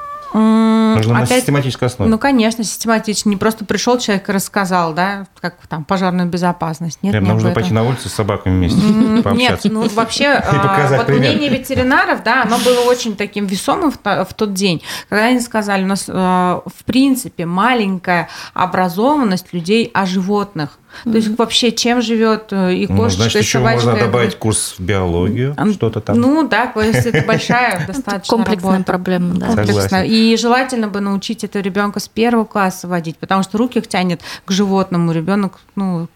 Нужно Опять, на систематической основе. Ну, конечно, систематично. Не просто пришел человек и рассказал, да, как там пожарную безопасность. Нет, Прям не нужно пойти на улицу с собабами вместе Нет, ну вообще, <laughs> а, вот мнение ветеринаров, да, оно было очень таким весомым в тот день, когда они сказали, у нас а, в принципе маленькая образованность людей о животных. То есть вообще чем живет э, и кошечка, ну, значит, и еще собачка. можно добавить курс в биологию, что-то там. Ну да, то есть это <laughs> большая достаточно Комплексная проблема, да. Комплексная. И желательно бы научить этого ребенка с первого класса водить, потому что руки тянет к животному, ребенок, ну,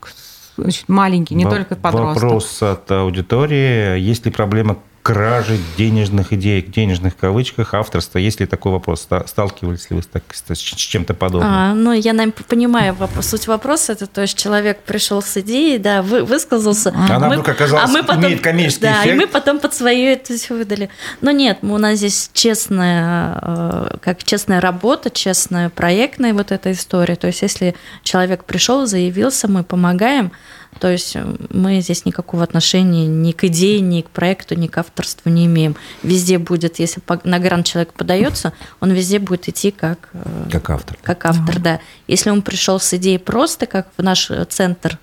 значит, маленький, не только подросток. Вопрос от аудитории. Есть ли проблема кражи денежных идей, денежных кавычках, авторства. Есть ли такой вопрос? Сталкивались ли вы так, с чем-то подобным? А, ну, я, наверное, понимаю вопрос. Суть вопроса, это то есть человек пришел с идеей, да, вы, высказался. Она мы, вдруг оказалась, а мы потом, имеет коммерческий да, эффект. и мы потом под свое это все выдали. Но нет, у нас здесь честная, э, как честная работа, честная проектная вот эта история. То есть если человек пришел, заявился, мы помогаем, то есть э, мы здесь никакого отношения ни к идее, ни к проекту, ни к авторству не имеем. Везде будет, если на грант человек подается, он везде будет идти как, э, как автор. Как автор, да. Если он пришел с идеей просто, как в наш центр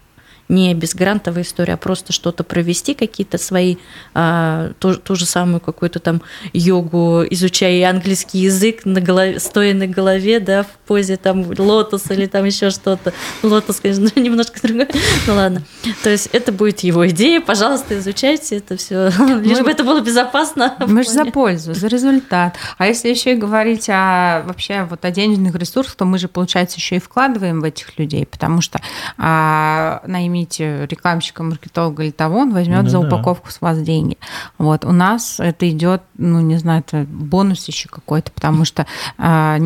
не безгрантовая история, а просто что-то провести, какие-то свои, а, ту, ту же самую какую-то там йогу, изучая английский язык, на голове, стоя на голове, да, в позе там лотос или там еще что-то. Лотос, конечно, <laughs> немножко другой. Ну ладно. То есть это будет его идея, пожалуйста, изучайте это все, <laughs> лишь бы это было безопасно. <laughs> Мы же за пользу, за результат. А если еще и говорить о вообще вот о денежных ресурсах, то мы же, получается, еще и вкладываем в этих людей, потому что а, наймите возьмите рекламщика, маркетолога или того, он возьмет да, за упаковку да. с вас деньги. Вот у нас это идет, ну не знаю, это бонус еще какой-то, потому что а,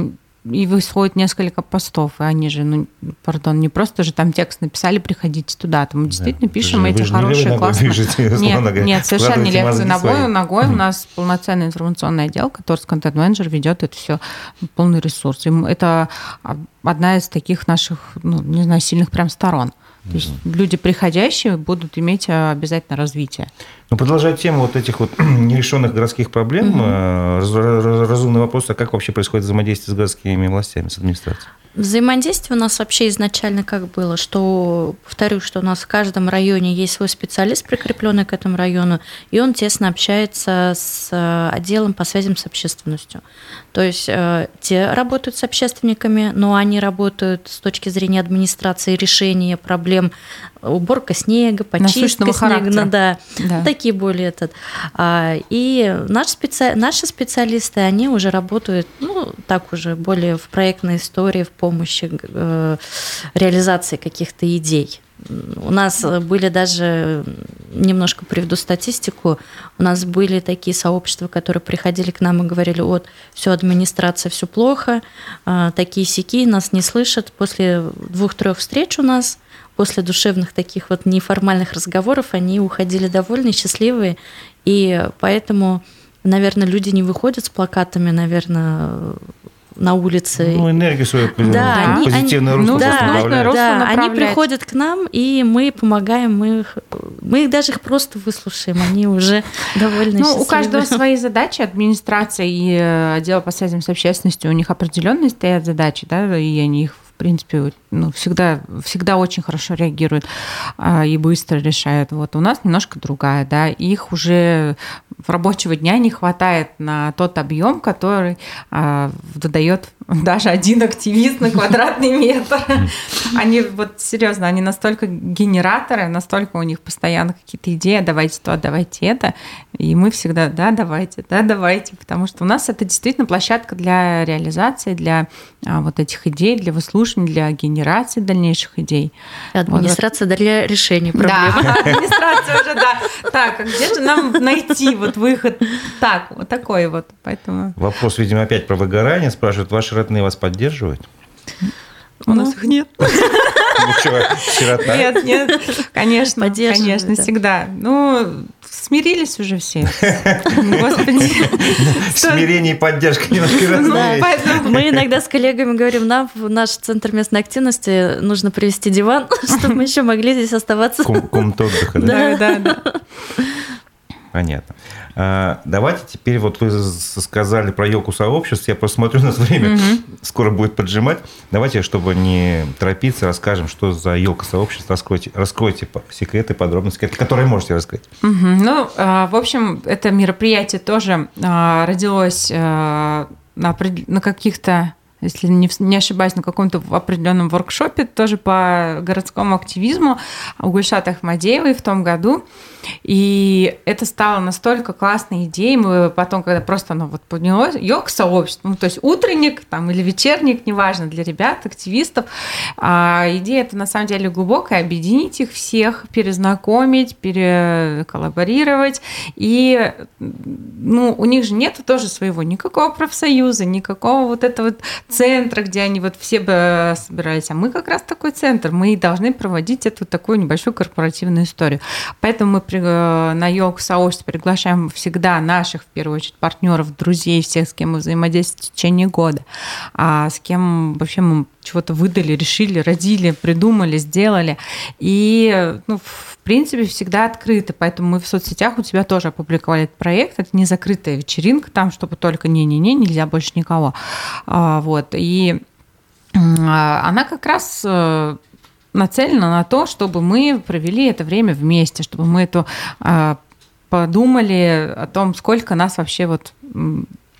и выходит несколько постов, и они же, ну, пардон, не просто же там текст написали, приходите туда, там мы действительно да, пишем же, эти хорошие, классные... Нет, нет, совершенно не лекции ногой, ногой у нас полноценный информационный отдел, который с контент-менеджер ведет это все полный ресурс. И это одна из таких наших, ну, не знаю, сильных прям сторон. То есть люди приходящие будут иметь а, обязательно развитие. Ну, продолжая тему вот этих вот <clears throat> нерешенных городских проблем, угу. разумный вопрос, а как вообще происходит взаимодействие с городскими властями, с администрацией? Взаимодействие у нас вообще изначально как было, что, повторю, что у нас в каждом районе есть свой специалист, прикрепленный к этому району, и он тесно общается с э, отделом по связям с общественностью. То есть э, те работают с общественниками, но они работают с точки зрения администрации решения проблем уборка снега, почистка снега, ну, да, да. такие более этот. А, и наш специ... наши специалисты, они уже работают, ну, так уже более в проектной истории, в помощи э, реализации каких-то идей. У нас были даже немножко приведу статистику. У нас были такие сообщества, которые приходили к нам и говорили, вот, все, администрация, все плохо, а, такие сики нас не слышат. После двух-трех встреч у нас, после душевных таких вот неформальных разговоров, они уходили довольны, счастливые. И поэтому, наверное, люди не выходят с плакатами, наверное, на улице. Ну, энергию свою да, они, позитивное русло ну, да, да, они приходят к нам, и мы помогаем, мы их, мы их даже их просто выслушаем, они уже <laughs> довольны Ну, у каждого <laughs> свои задачи, администрация и э, отдел по связям с общественностью, у них определенные стоят задачи, да, и они их в принципе, ну, всегда, всегда очень хорошо реагируют а, и быстро решают. Вот у нас немножко другая, да, их уже в рабочего дня не хватает на тот объем, который а, выдает <laughs> даже один активист на квадратный метр. Они вот серьезно, они настолько генераторы, настолько у них постоянно какие-то идеи, давайте то, давайте это. И мы всегда, да, давайте, да, давайте, потому что у нас это действительно площадка для реализации, для а, вот этих идей, для выслушивания, для генерации дальнейших идей. Администрация вот. для решения проблем. Да, <laughs> администрация уже, да. Так, а где же нам найти вот выход? Так, вот такой вот, поэтому... Вопрос, видимо, опять про выгорание. Спрашивают, ваши родные вас поддерживают? У ну, нас их нет. Ничего, сирота. Нет, нет, конечно, конечно, всегда. Ну, смирились уже все. Господи. Смирение и поддержка немножко ну, разные. Мы иногда с коллегами говорим, нам в наш центр местной активности нужно привести диван, <laughs> чтобы мы еще могли здесь оставаться. Комнат отдыха, да? Да, да, да. Понятно. А, давайте теперь, вот вы сказали про елку сообществ, я просто смотрю на время, угу. скоро будет поджимать. Давайте, чтобы не торопиться, расскажем, что за елка сообществ, раскройте, раскройте секреты, подробности, которые можете раскрыть. Угу. Ну, а, в общем, это мероприятие тоже а, родилось на, на каких-то если не, не ошибаюсь, на каком-то определенном воркшопе тоже по городскому активизму у Гульшат Ахмадеевой в том году. И это стало настолько классной идеей. Мы потом, когда просто оно вот поднялось, йог сообщество, ну, то есть утренник там, или вечерник, неважно, для ребят, активистов. А идея это на самом деле глубокая, объединить их всех, перезнакомить, переколлаборировать. И ну, у них же нет тоже своего никакого профсоюза, никакого вот этого центра, где они вот все бы собирались. А мы как раз такой центр. Мы должны проводить эту такую небольшую корпоративную историю. Поэтому мы Э, на йог сообщество приглашаем всегда наших, в первую очередь, партнеров, друзей, всех, с кем мы взаимодействуем в течение года, а с кем вообще мы чего-то выдали, решили, родили, придумали, сделали. И, ну, в принципе, всегда открыты. Поэтому мы в соцсетях у тебя тоже опубликовали этот проект. Это не закрытая вечеринка, там, чтобы только не-не-не, нельзя больше никого. А, вот. И а, она как раз э, нацелена на то, чтобы мы провели это время вместе, чтобы мы это а, подумали о том, сколько нас вообще вот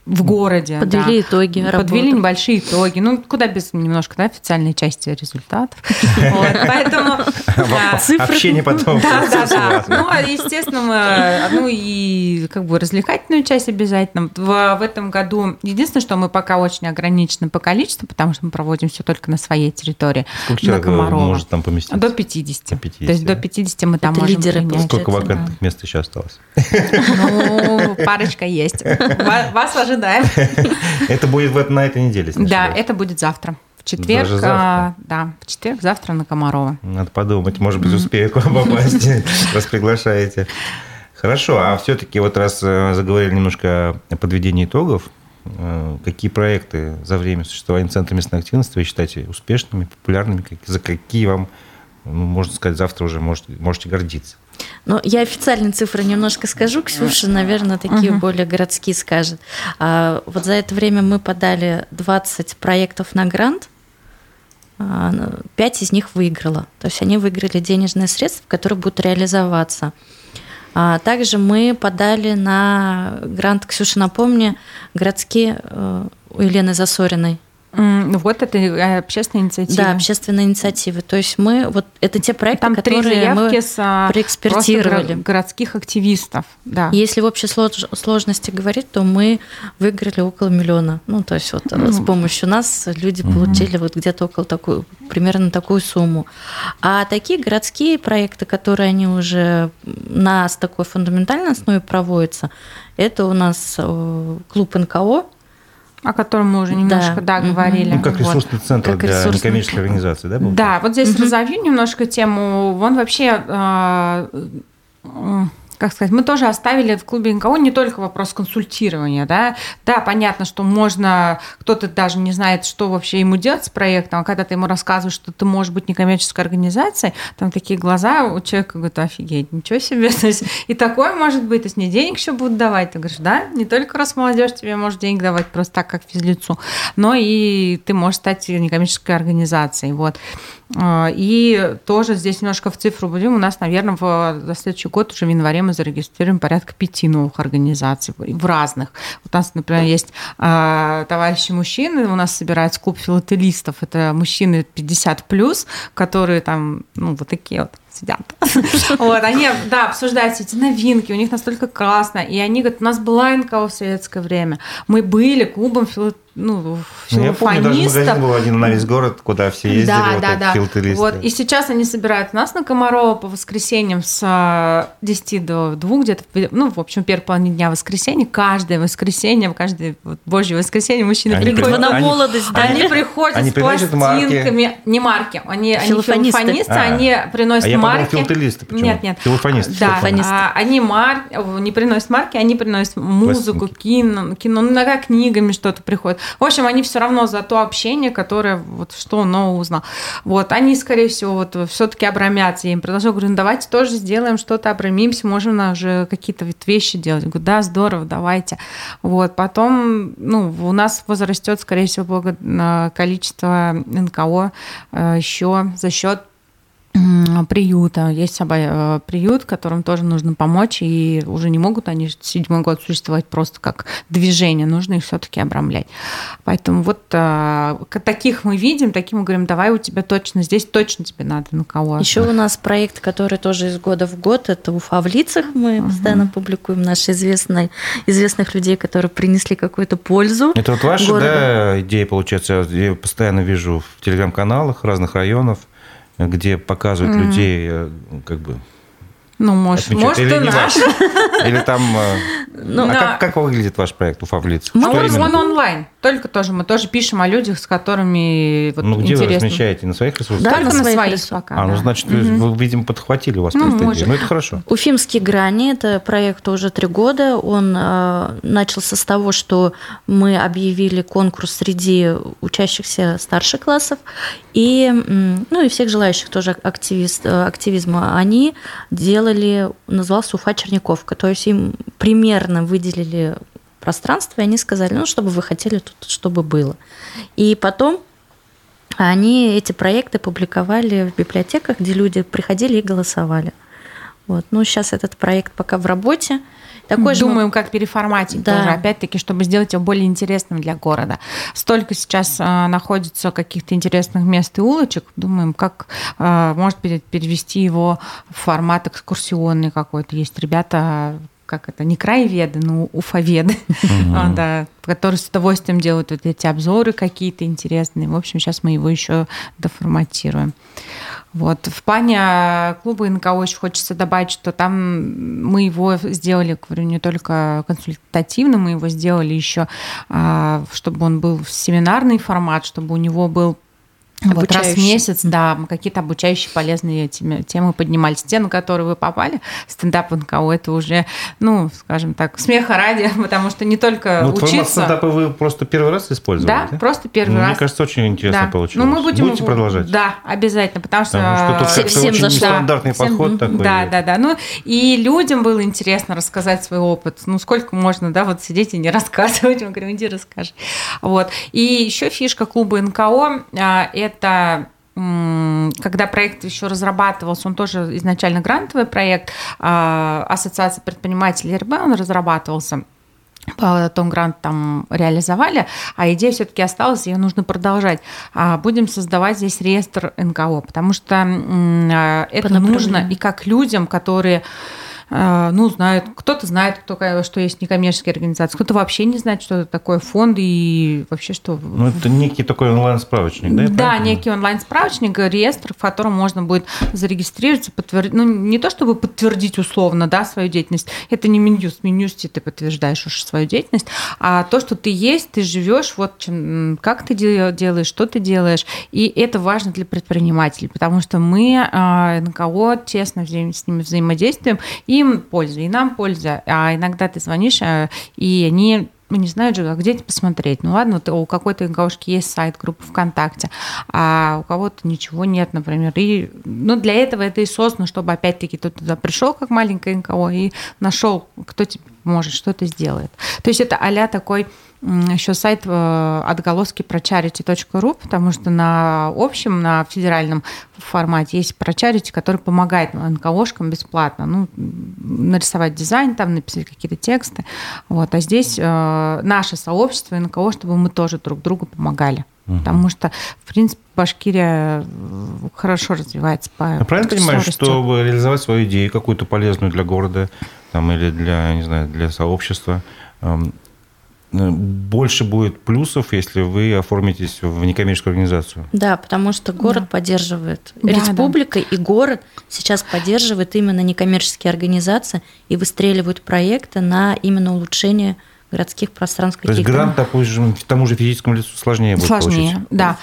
в городе. Подвели да. итоги. Подвели работы. небольшие итоги. Ну, куда без немножко да, официальной части результатов. <laughs> Поэтому <laughs> цифры. Общение потом. Да, да, да. Ну, а, естественно, мы ну и как бы развлекательную часть обязательно. В этом году единственное, что мы пока очень ограничены по количеству, потому что мы проводим все только на своей территории. Сколько человек может там поместиться? До 50. То есть до 50 мы там можем принять. Сколько вакантных мест еще осталось? Ну, парочка есть. Вас ожидает ожидаем. <laughs> Это будет на этой неделе, Да, это будет завтра. В четверг, а, да, в четверг, завтра на Комарова. Надо подумать, может быть, успею к вам <laughs> попасть, <laughs> раз приглашаете. Хорошо, а все-таки вот раз э, заговорили немножко о подведении итогов, э, какие проекты за время существования Центра местной активности вы считаете успешными, популярными, за какие вам, ну, можно сказать, завтра уже можете, можете гордиться? Ну, я официальные цифры немножко скажу. Ксюша, наверное, такие угу. более городские скажет. А, вот за это время мы подали 20 проектов на грант. А, пять из них выиграла. То есть они выиграли денежные средства, которые будут реализоваться. А также мы подали на грант, Ксюша, напомни, городские э, у Елены Засориной Ну вот это э, общественная инициатива. Да, общественные инициативы. То есть мы вот это те проекты, Там которые мы с а, проэкспертировали. городских активистов. Да. Если в общей сложности говорить, то мы выиграли около миллиона. Ну то есть вот mm. с помощью нас люди mm-hmm. получили вот где-то около такой примерно такую сумму. А такие городские проекты, которые они уже на такой фундаментальной основе проводятся, это у нас э, клуб НКО, о котором мы уже немножко, да, да говорили. Ну, как ресурсный вот. центр как для ресурсный... некоммерческой организации, да? Был? Да, вот здесь угу. разовью немножко тему. Он вообще э, как сказать, мы тоже оставили в клубе НКО не только вопрос консультирования, да, да, понятно, что можно, кто-то даже не знает, что вообще ему делать с проектом, а когда ты ему рассказываешь, что ты можешь быть некоммерческой организацией, там такие глаза у человека говорят, офигеть, ничего себе, <laughs> то есть, и такое может быть, то есть мне денег еще будут давать, ты говоришь, да, не только раз молодежь тебе может денег давать просто так, как физлицу, но и ты можешь стать некоммерческой организацией, вот. А, и тоже здесь немножко в цифру будем. У нас, наверное, в, за следующий год уже в январе мы зарегистрируем порядка пяти новых организаций в разных. У нас, например, есть э, товарищи мужчины, у нас собирается клуб филателистов. Это мужчины 50 плюс, которые там, ну, вот такие вот сидят. <laughs> Вот, они, да, обсуждают эти новинки, у них настолько классно. И они говорят, у нас была НКО в советское время. Мы были клубом филателистов ну, ну, я помню, даже магазин был один на весь город, куда все ездили, да, вот да, да. филтеристы. Вот, и сейчас они собирают нас на Комарова по воскресеньям с 10 а, до 2 где-то, ну, в общем, первой половине дня воскресенья, каждое воскресенье, каждое вот, божье воскресенье мужчины они приходят на молодость, да? Они приходят они с пластинками, марки. не марки, они, они филофонисты, а, они приносят а я марки. филателисты, почему? Нет, нет. Филофонисты. Да, а, они мар... не приносят марки, они приносят музыку, кино, кино, ну, иногда книгами что-то приходит. В общем, они все равно за то общение, которое вот что нового узнал. Вот, они, скорее всего, вот все-таки обрамятся. Я им предложила, говорю, ну давайте тоже сделаем что-то, обрамимся, можем уже какие-то вещи делать. Я говорю, да, здорово, давайте. Вот, потом, ну, у нас возрастет, скорее всего, количество НКО э, еще за счет приюта. Есть собой э, приют, которым тоже нужно помочь, и уже не могут они седьмой год существовать просто как движение, нужно их все-таки обрамлять. Поэтому вот а, таких мы видим, таким мы говорим, давай у тебя точно, здесь точно тебе надо на кого. Еще у нас проект, который тоже из года в год, это Уфа в лицах, мы угу. постоянно публикуем наши известные, известных людей, которые принесли какую-то пользу. Это вот ваша да, идея, получается, я постоянно вижу в телеграм-каналах разных районов, где показывают mm-hmm. людей э, как бы ну, может, может или и наш. Или там... Э, ну, а да. как, как выглядит ваш проект «Уфа в лицах»? Ну, он, он онлайн. Только тоже мы тоже пишем о людях, с которыми вот, Ну, где интересно. вы размещаете? На своих ресурсах? Да, Только на, своих пока. А, ну, значит, угу. вы, видимо, подхватили у вас ну, просто Ну, это хорошо. Уфимские грани – это проект уже три года. Он э, начался с того, что мы объявили конкурс среди учащихся старших классов и, ну, и всех желающих тоже активист, э, активизма. Они делали делали, назывался Уфа Черниковка. То есть им примерно выделили пространство, и они сказали, ну, чтобы вы хотели тут, чтобы было. И потом они эти проекты публиковали в библиотеках, где люди приходили и голосовали. Вот. Ну, сейчас этот проект пока в работе. Такой Думаем, же... как переформатить да. тоже, опять-таки, чтобы сделать его более интересным для города. Столько сейчас а, находится каких-то интересных мест и улочек. Думаем, как, а, может быть, перевести его в формат экскурсионный какой-то. Есть ребята, как это, не краеведы, но уфоведы, mm-hmm. да, которые с удовольствием делают вот эти обзоры какие-то интересные. В общем, сейчас мы его еще доформатируем. Вот. В плане а, клуба НКО очень хочется добавить, что там мы его сделали, говорю, не только консультативно, мы его сделали еще, а, чтобы он был в семинарный формат, чтобы у него был вот раз в месяц, да, мы какие-то обучающие полезные темы, темы поднимали. Стену, на которую вы попали, стендап НКО, это уже, ну, скажем так, смеха ради, <laughs> потому что не только ну, учиться... стендапа вы просто первый раз использовали, да? да? просто первый ну, раз. Мне кажется, очень интересно да. получилось. Ну, мы будем... Будете продолжать? Да, обязательно, потому что... Потому что тут всем очень зашла. нестандартный всем... подход такой. Да, да, да. Ну, и людям было интересно рассказать свой опыт. Ну, сколько можно, да, вот сидеть и не <laughs> рассказывать. Мы говорим, иди расскажи. Вот. И еще фишка клуба НКО а, – это когда проект еще разрабатывался, он тоже изначально грантовый проект, а, Ассоциация предпринимателей РБ, он разрабатывался потом грант там реализовали, а идея все-таки осталась, ее нужно продолжать. А будем создавать здесь реестр НКО, потому что а, это нужно и как людям, которые ну, знают, кто-то знает, кто, что есть некоммерческие организации, кто-то вообще не знает, что это такое фонд и вообще что... Ну, это некий такой онлайн-справочник, да? Да, некий онлайн-справочник, реестр, в котором можно будет зарегистрироваться, подтвердить, ну, не то чтобы подтвердить условно, да, свою деятельность, это не Минюст, в Минюсте ты подтверждаешь уж свою деятельность, а то, что ты есть, ты живешь, вот чем, как ты делаешь, что ты делаешь, и это важно для предпринимателей, потому что мы а, НКО тесно с ними взаимодействуем, и им польза, и нам польза. А иногда ты звонишь, а, и они ну, не знают же, а где это посмотреть. Ну ладно, вот у какой-то НКОшки есть сайт, группа ВКонтакте, а у кого-то ничего нет, например. И, ну, для этого это и создано, чтобы опять-таки ты туда пришел как маленькая НКО и нашел, кто тебе может, что-то сделает. То есть это а такой еще сайт э, отголоски про charity.ru, потому что на общем, на федеральном формате есть про charity, который помогает НКОшкам бесплатно. Ну, нарисовать дизайн, там написать какие-то тексты. Вот. А здесь э, наше сообщество НКО, чтобы мы тоже друг другу помогали. Угу. Потому что, в принципе, Башкирия э, хорошо развивается по Я правильно понимаю, чтобы реализовать свою идею, какую-то полезную для города там, или для, не знаю, для сообщества, эм, больше будет плюсов, если вы оформитесь в некоммерческую организацию. Да, потому что город да. поддерживает. Да, Республика да. и город сейчас поддерживают именно некоммерческие организации и выстреливают проекты на именно улучшение городских пространств. То есть грант такой же, тому же физическому лицу сложнее будет Сложнее, получить. да.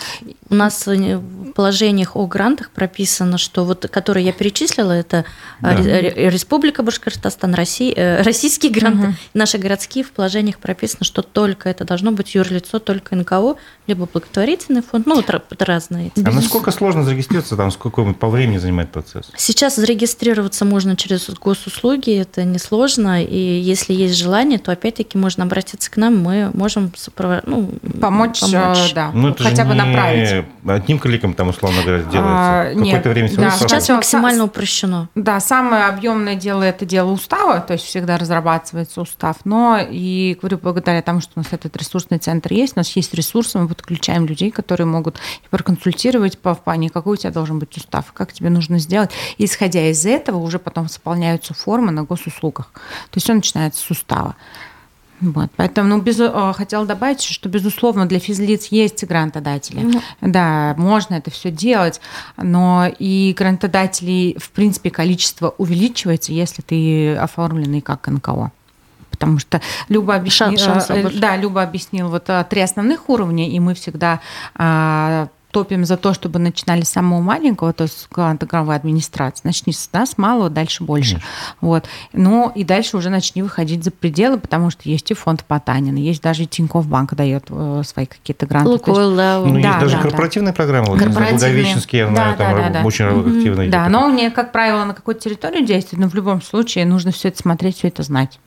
У нас в положениях о грантах прописано, что вот, которые я перечислила, это да. Республика Башкортостан, Россия, э, <laughs> российские гранты, угу. наши городские в положениях прописано, что только это должно быть юрлицо, только НКО, либо благотворительный фонд, ну, вот разные. А насколько сложно зарегистрироваться, там, сколько по времени занимает процесс? Сейчас зарегистрироваться можно через госуслуги, это несложно, и если есть желание, то опять-таки можно обратиться к нам, мы можем ну, помочь, помочь. да, ну, хотя бы направить одним кликом там, условно говоря, делается? А, Какое-то время все да, Сейчас максимально упрощено. Да, самое объемное дело – это дело устава, то есть всегда разрабатывается устав, но и, говорю, благодаря тому, что у нас этот ресурсный центр есть, у нас есть ресурсы, мы подключаем людей, которые могут проконсультировать по в плане, какой у тебя должен быть устав, как тебе нужно сделать. И, исходя из этого, уже потом заполняются формы на госуслугах. То есть все начинается с устава. Вот, поэтому, ну, без, э, хотела добавить, что, безусловно, для физлиц есть грантодатели. Mm. Да, можно это все делать, но и грантодателей, в принципе, количество увеличивается, если ты оформленный как НКО потому что Люба объяснила, шанс, шанс да, Люба объяснил вот э, три основных уровня, и мы всегда а, топим за то, чтобы начинали с самого маленького, то есть грантовой администрации. Начни с нас малого, дальше больше. Конечно. Вот. Ну и дальше уже начни выходить за пределы, потому что есть и фонд Потанина, есть даже и Тинькофф Банк дает э, свои какие-то гранты. Лукойл, да. Ну, да, есть даже да, корпоративные да. программы. Вот, Благовещенский, я знаю, да, там да, да, очень да. активно Да, но не, как правило, на какой-то территории действует, но в любом случае нужно все это смотреть, все это знать.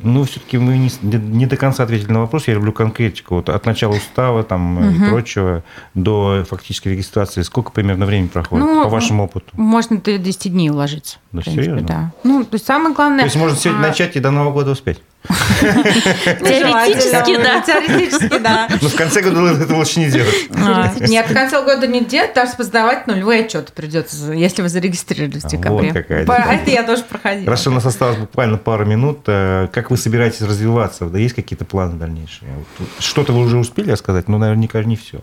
Ну, все-таки мы не, не до конца ответили на вопрос. Я люблю конкретику. Вот от начала устава там, угу. и прочего до фактической регистрации. Сколько примерно времени проходит, ну, по вашему опыту? Можно до 10 дней уложиться. Да, серьезно? Да. Ну, то есть самое главное... То есть можно сегодня а... начать и до Нового года успеть? Теоретически, да. Теоретически, да. Но в конце года это лучше не делать. А, нет, в конце года не делать, даже сдавать нулевой отчет придется, если вы зарегистрировались в декабре. Вот какая Это я тоже проходила. Хорошо, у нас осталось буквально пару минут. Э, как вы собираетесь развиваться? Да есть какие-то планы дальнейшие? Что-то вы уже успели сказать, но наверняка не все.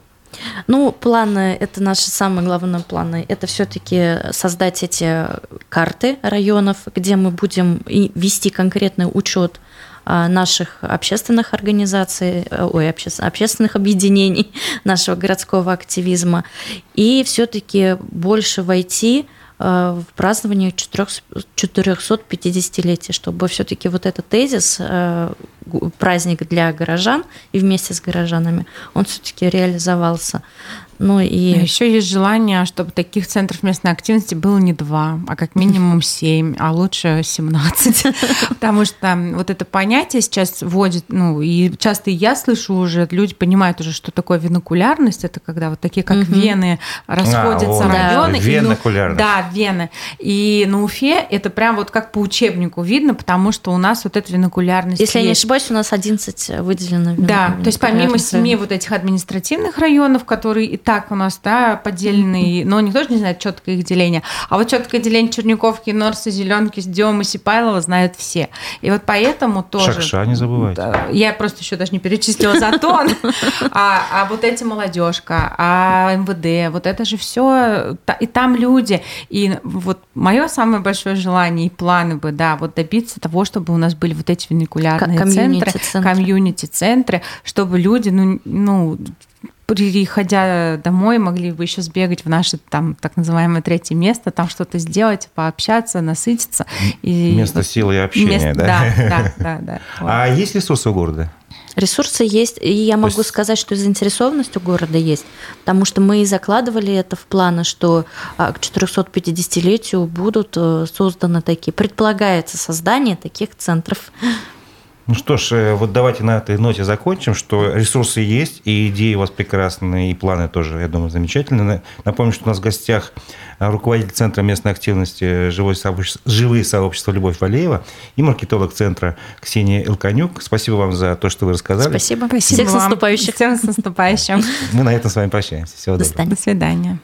Ну, планы, это наши самые главные планы. Это все-таки создать эти карты районов, где мы будем вести конкретный учет наших общественных организаций, э, ой, общественных объединений, <laughs> нашего городского активизма, и все-таки больше войти э, в празднование 450-летия, чтобы все-таки вот этот тезис, э, праздник для горожан и вместе с горожанами, он все-таки реализовался. Ну и... А еще есть желание, чтобы таких центров местной активности было не два, а как минимум <laughs> семь, а лучше семнадцать. <laughs> Потому что вот это понятие сейчас вводит, ну и часто я слышу уже, люди понимают уже, что такое винокулярность, это когда вот такие как вены расходятся районы. Венокулярность. Да, вены. И на Уфе это прям вот как по учебнику видно, потому что у нас вот эта винокулярность Если я не ошибаюсь, у нас 11 выделено. Да, то есть помимо семи вот этих административных районов, которые и так у нас да, поделены, но никто же не знает четкое их деление. А вот четкое деление Черниковки, Норса, Зеленки, Демы, Сипайлова знают все. И вот поэтому тоже... Шакша не забывайте. Я просто еще даже не перечислила Затон. <laughs> А, а вот эти молодежка, а МВД, вот это же все, и там люди. И вот мое самое большое желание и планы бы, да, вот добиться того, чтобы у нас были вот эти фуникулярные центры, комьюнити-центры, чтобы люди, ну, ну приходя домой, могли бы еще сбегать в наше там так называемое третье место, там что-то сделать, пообщаться, насытиться. И место силы и общения, место, да? Да, да, да. да вот. <laughs> А есть ресурсы у города? Ресурсы есть, и я могу есть... сказать, что заинтересованность у города есть, потому что мы и закладывали это в планы, что а, к 450-летию будут э, созданы такие, предполагается создание таких центров. Ну что ж, э, вот давайте на этой ноте закончим, что ресурсы есть, и идеи у вас прекрасные, и планы тоже, я думаю, замечательные. Напомню, что у нас в гостях руководитель Центра местной активности «Живое сообщество, «Живые сообщества» Любовь Валеева и маркетолог Центра Ксения Илканюк. Спасибо вам за то, что вы рассказали. Спасибо. Спасибо Всех с наступающим. Всем с наступающим. Мы на этом с вами прощаемся. Всего До доброго. До свидания.